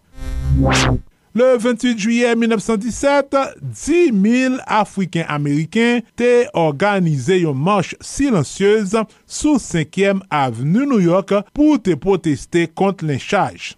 Le 28 juye 1917, 10.000 Afriken-Ameriken te organize yon manche silansyeuse sou 5e avenu New York pou te proteste kont l'enchaj.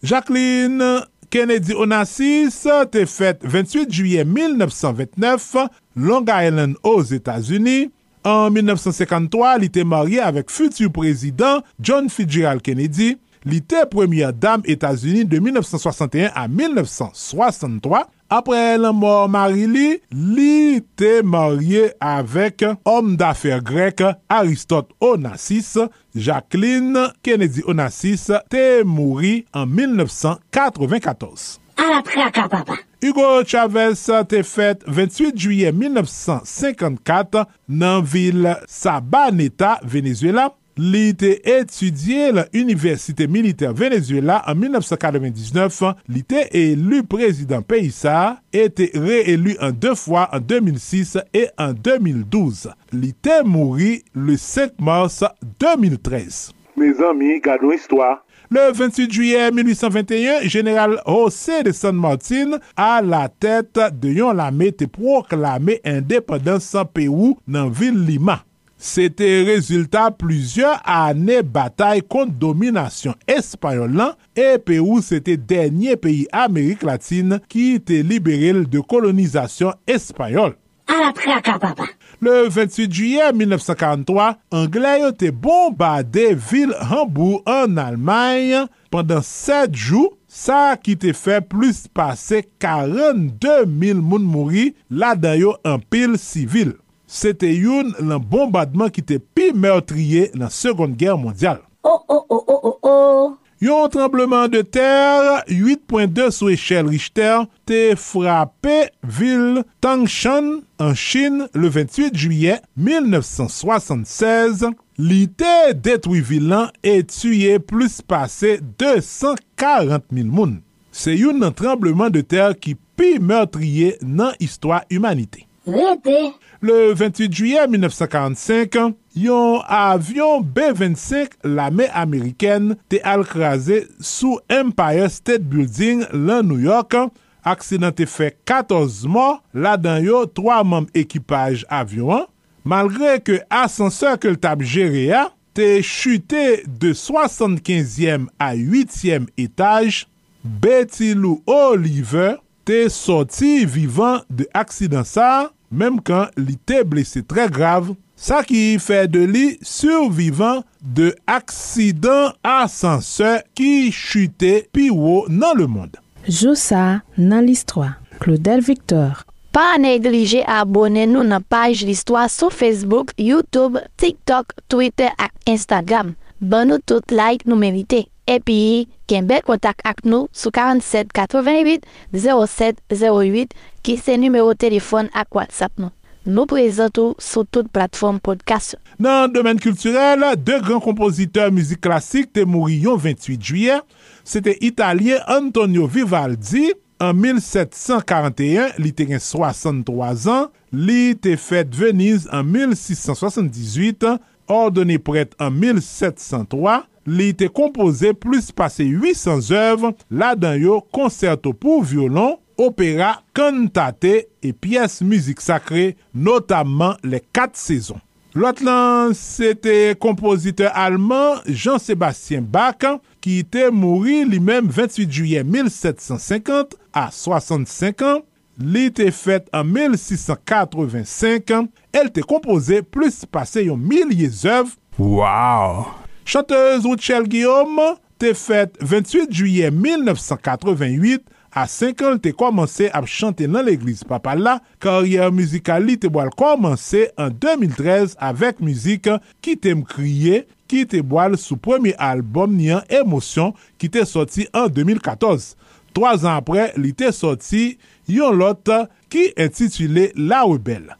Jacqueline Kennedy Onassis te fet 28 juye 1929, Long Island os Etats-Unis. En 1953, li te marye avek futu prezident John Fitzgerald Kennedy. Li te premier dame Etats-Unis de 1961 a 1963. Apre la mort Marili, li te marye avek om dafer grek Aristote Onassis. Jacqueline Kennedy Onassis te mouri en 1994. Hugo Chavez te fet 28 juye 1954 nan vil Sabaneta, Venezuela. Li te etudye la Universite Militaire Venezuela en 1999. Li te elu prezident Paysa et te reelu en deux fois en 2006 et en 2012. Li te mouri le 5 mars 2013. Mes amis, gado histoire. Le 28 juillet 1821, General José de San Martin a la tête de yon lame te proklame indépendance Pérou nan vil Lima. Sete rezultat plusieurs ane batay kont dominasyon espanyol lan e Pérou sete denye peyi Amerik Latine ki te liberil de kolonizasyon espanyol. Le 28 juye 1943, Angleyo te bombade vil Hambourg en Almanye. Pendan 7 jou, Sa ki te fe plus pase 42.000 moun mouri la dayo an pil sivil. se te youn nan bombardman ki te pi meotriye nan Sekonde Gère Mondial. Oh, oh, oh, oh, oh, oh! Yon trembleman de ter, 8.2 sou eshel Richter, te frape vil Tangshan an Chin le 28 juye 1976. Li te detwi vilan e tuye plus pase 240.000 moun. Se yon nan trembleman de ter ki pi meotriye nan histwa humanite. Rete! Le 28 juye 1945, yon avyon B-25 lame Ameriken te alkraze sou Empire State Building lan New York. Aksidant te fe 14 mor, la dan yo 3 mam ekipaj avyon. Malgre ke asanseur ke l tab jere ya, te chute de 75e a 8e etaj, Betty Lou Oliver te soti vivan de aksidant sa mem kan li te blese tre grav, sa ki fè de li survivan de aksidan asanse ki chute pi piwo nan le moun. Joussa nan l'histoire. Claudel Victor. Pa neglije abone nou nan page l'histoire sou Facebook, YouTube, TikTok, Twitter ak Instagram. Ban nou tout like nou merite. Epi, ken bel kontak ak nou sou 47 88 07 08 ki se numero telefon ak WhatsApp nou. Nou prezentou sou tout platform podcast. Nan domen kulturel, de gran kompoziteur muzik klasik te mouri yon 28 juye. Sete italien Antonio Vivaldi. En 1741, li te gen 63 an. Li te fet Venise en 1678. Ordone prete en 1703. Li te kompose plus pase 800 oeuvre. La dan yo koncerto pou violon, opera, kantate e piyes muzik sakre, notamman le 4 sezon. Lot lan, se te alman Jean-Sébastien Bach ki te mouri li menm 28 juye 1750 a 65 an. Li te fet en 1685 an. El te kompose plus pase yon milye oeuvre. Waouh! Chanteuse Rouchelle Guillaume te fet 28 juye 1988 a 5 an te komanse ap chante nan l'Eglise Papala. Karyer muzikal li te boal komanse en 2013 avek muzik ki te mkriye ki te boal sou premi albom ni an Emosyon ki te soti en 2014. 3 an apre li te soti yon lot ki entitule La Rebelle.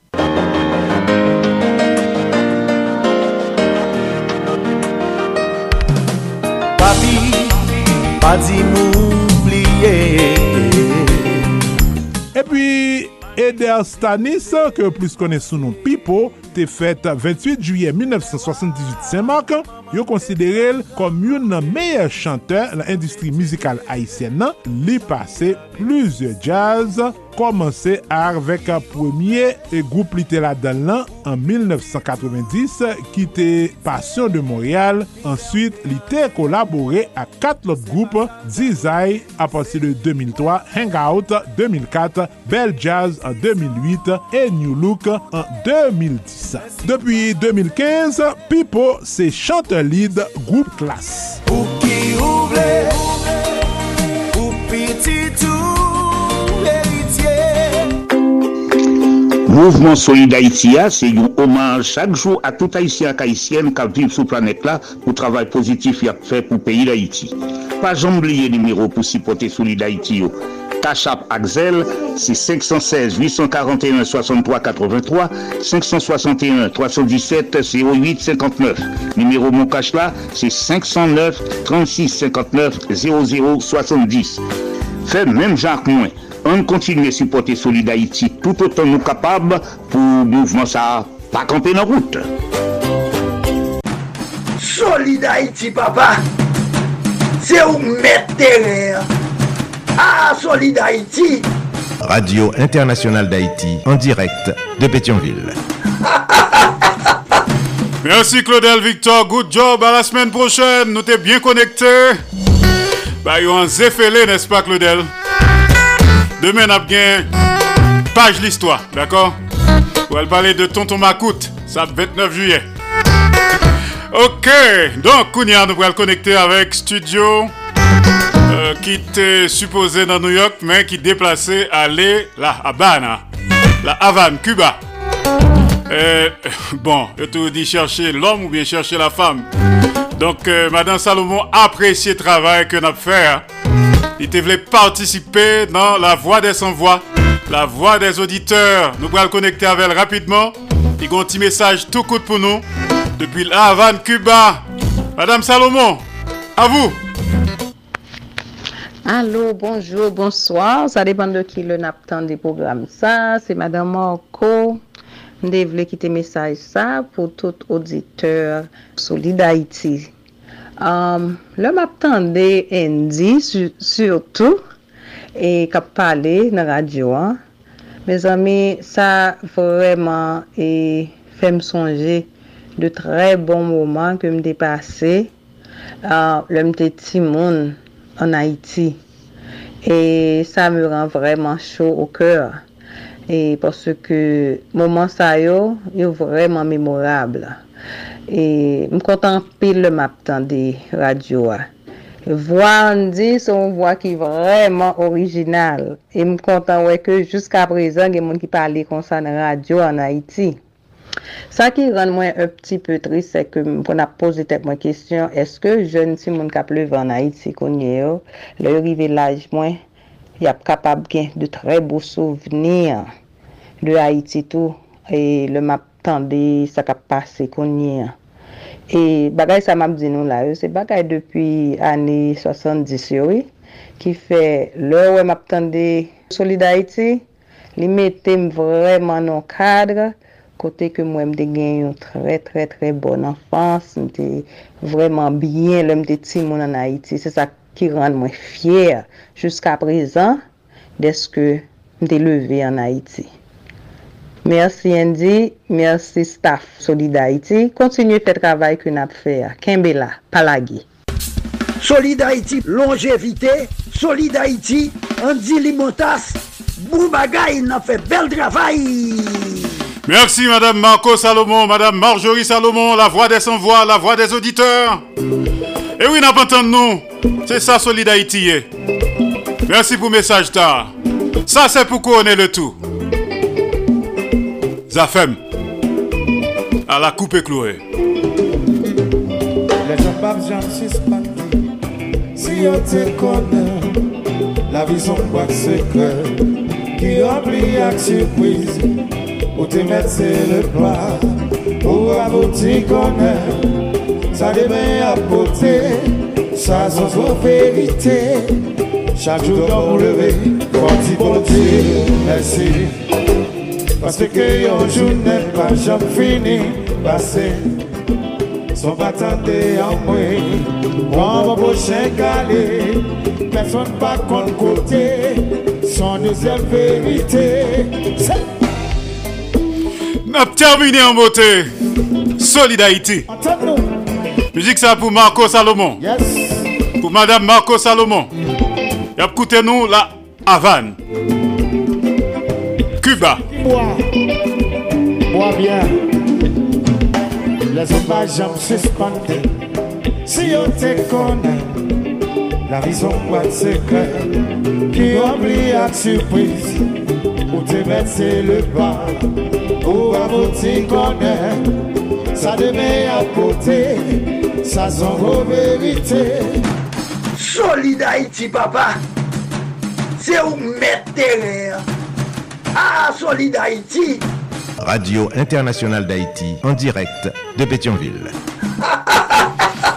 Papi, pa di m'oubliye E pi, Eder Stanis, ke plis kone sou nou Pipo, te fet 28 juye 1978 Saint-Marc, yo konsidere l kom yon nan meye chanteur la industri mizikal Haitien nan, li pase plizye jazz. Komanse arvek a premier goup li te la dan lan an 1990, ki te Passion de Montréal, answit li te kolabore a kat lot goup, Zizay apansi de 2003, Hangout 2004, Bell Jazz an 2008, e New Look an 2010. Depi 2015, Pipo se chante lead groupe classe. Ou ki Mouvement Solid Haïti, c'est un hommage chaque jour à tout Haïtien et Haïtienne qui vivent sur la planète là pour le travail positif qu'il a fait pour le pays d'Haïti. Pas oublier le numéro pour supporter Solid Haïti. Tachap Axel, c'est 516 841 63 83 561 317 08 59. Numéro mon cash là, c'est 509 36 59 00 70. Fait même Jacques Moins. On continue à supporter Solid Haïti tout autant nous capables pour mouvement ça pas camper dans route. Solid Haïti, papa. C'est où mettre. Ah, Solid Haïti. Radio Internationale d'Haïti, en direct de Pétionville. Merci Claudel Victor, good job. À la semaine prochaine, nous t'es bien connectés. Bah, yon un zéfélé, n'est-ce pas Claudel? Demain, on a page l'histoire, d'accord? On va parler de Tonton Macoute, ça 29 juillet. Ok, donc Kounia, nous allons connecter avec Studio euh, qui était supposé dans New York, mais qui déplacé à la la Havane, Cuba. Euh, bon, je te dis chercher l'homme ou bien chercher la femme. Donc, euh, Madame Salomon apprécie le travail que nous avons fait. Il te voulait participer dans la voix des sans-voix, la voix des auditeurs. Nous pourrons le connecter avec elle rapidement. Il a un petit message tout court pour nous depuis la Havane, Cuba. Madame Salomon, à vous. Allô, bonjour, bonsoir. Ça dépend de qui le naptan des programmes. Ça, c'est Madame Marco. Je voulais quitter message ça pour tout auditeur solide Haïti. Um, le map tande Andy, surtout, e kap pale nan radyo an, me zami, sa vreman e fem sonje de tre bon mouman ke m de pase uh, le m te timoun an Haiti. E sa me ran vreman chou ou keur. E porske mouman sa yo, yo vreman memorable. E m kontan pil le map tan de radyo a. Vwa an di son vwa ki vreman orijinal. E m kontan wè ke jiska prezan gen moun ki pale konsan radyo an Haiti. Sa ki ran mwen e pti pe tri se ke kon ap pose tek mwen kestyon, eske jen si moun ka pleve an Haiti konye yo, le rive laj mwen, yap kapab gen de tre bo souvenir de Haiti tou. E le map tande sa ka pase konye an. E bagay sa map di nou la yo, se bagay depi ane 70 yo yo, ki fe lor wè map tande solidarite, li metem vreman nan kadre, kote ke mwen mde gen yon tre tre tre bon anfans, mde vreman byen lè mde ti moun an Haiti, se sa ki rande mwen fyer, jiska prezan, deske mde leve an Haiti. Merci Andy, merci staff Solid Haïti. Continuez faire le travail que nous avons fait. Kimbela, Palagi. Solid Haïti, longévité. Solid Haïti, Andy Limotas. Boubagaï, nous fait bel travail. Merci Madame Marco Salomon, Madame Marjorie Salomon, la voix des sans-voix, la voix des auditeurs. Et oui, n'a pas entendu nous. C'est ça Solid Haïti. Merci pour le message tard. Ça c'est pour est le tout. Zafem à la coupe clouée. Les gens suis Si on te connaît, la vie son boîte secret qui remplit avec surprise. Où te mettre c'est le plat, pour avoir t'y connaître. Ça devient à porter, ça sans vérité. Chaque jour dans mon lever, quand il merci. Parce que yon journée pas jamais fini. Passé Son attendre en moi. Moi mon prochain calé. Personne pas contre côté. Son deuxième vérité. N'a terminé en beauté. Solidarité Musique ça pour Marco Salomon. Yes. Pour Madame Marco Salomon. Et écoutez nous la Havane. Cuba bois, bois bien. Les hommages jamais suspendus, si on te connaît, la raison son de secret, qui oublie à surprise, ou te verser le bas, ou à vous t'y connaît, ça demeure à côté, ça son vos vérités. Solide Haïti, papa, c'est où mettre terre. Ah, Solid Haïti Radio Internationale d'Haïti, en direct de Pétionville.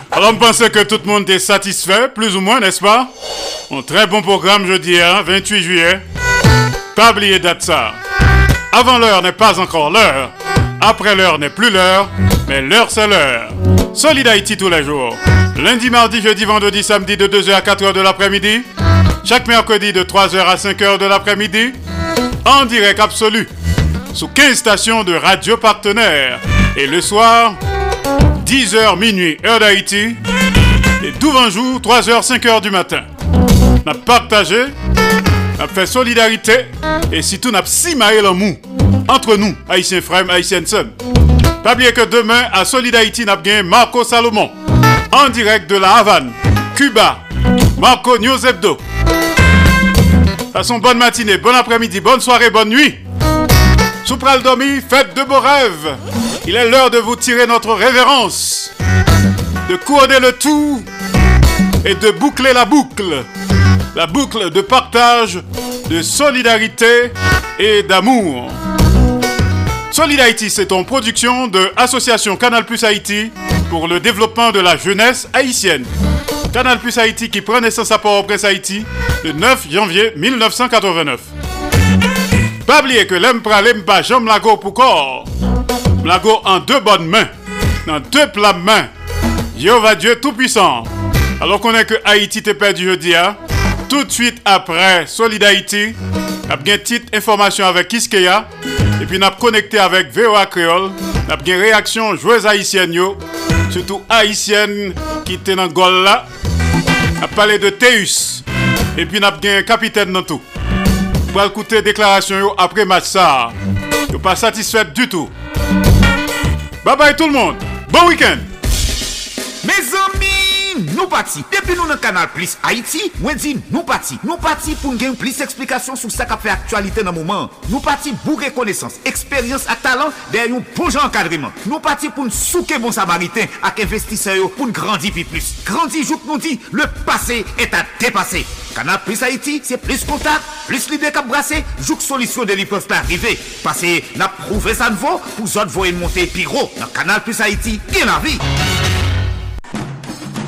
Alors, on pensait que tout le monde est satisfait, plus ou moins, n'est-ce pas? Un très bon programme jeudi, hein, 28 juillet. Pas oublier date ça. Avant l'heure n'est pas encore l'heure. Après l'heure n'est plus l'heure, mais l'heure c'est l'heure. Solid Haïti tous les jours. Lundi, mardi, jeudi, vendredi, samedi de 2h à 4h de l'après-midi. Chaque mercredi de 3h à 5h de l'après-midi en direct absolu sous 15 stations de radio partenaires. Et le soir, 10h minuit, heure d'Haïti. Et 12 jour, 3h, 5h du matin. On a partagé, on a fait solidarité et surtout on a simaé le mou entre nous, Haïtiens frères, Haïtiens sœurs. Pas oublier que demain, à Solid Haïti, on a gagné Marco Salomon en direct de la Havane, Cuba. Marco News Hebdo. Passons bonne matinée, bon après-midi, bonne soirée, bonne nuit. Soupral Domi, faites de beaux rêves. Il est l'heure de vous tirer notre révérence, de couronner le tout et de boucler la boucle. La boucle de partage, de solidarité et d'amour. Solid Haïti, c'est en production de Association Canal Plus Haïti pour le développement de la jeunesse haïtienne. Canal Plus Haïti qui prend naissance à Port-au-Prince Haïti le 9 janvier 1989. Pas oublier que l'aime l'aime pas Jean Mlago pour corps. Mlago en deux bonnes mains, dans deux plats mains. Jéhovah Dieu Tout-Puissant. Alors qu'on est que Haïti t'est perdu jeudi, hein? tout de suite après Solid Haïti, a bien petite information avec Kiskeya, et puis n'a connecté avec VOA Créole, n'a bien réaction joueuse haïtienne, surtout haïtienne qui était dans le là, a parlé de Théus, et puis n'a bien capitaine dans tout. Pour écouter déclaration après match ça, pas satisfait du tout. Bye bye tout le monde, bon week-end. Mes amis, nou pati. Depi nou nan kanal Plus Haiti, mwen di nou pati. Nou pati pou gen plis eksplikasyon sou sa ka fe aktualite nan mouman. Nou pati pou rekonesans, eksperyans ak talant der yon bon jan kadriman. Nou pati pou souke bon samariten ak investiseyo pou grandi pi plus. Grandi jout nou di, le passé est à dépasser. Kanal Plus Haiti, c'est plus contact, plus l'idée kap brase, jouk solisyon de li peuvent pas arriver. Passé, n'a prouvé ça ne vaut, pour zot voye monter piro. Dans Canal Plus Haïti, bien la vie.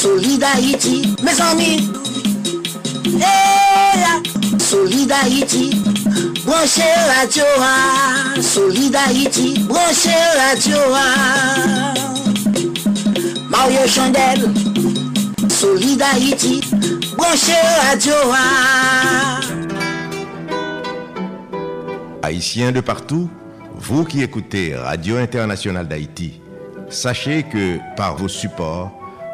Solid mes amis. Hey, Solid Haïti. Branchez radio, ah. Solid Haïti. Branchez ah. Mario Chandel. Solid. Branchez ah. Haïtiens de partout, vous qui écoutez Radio Internationale d'Haïti, sachez que par vos supports,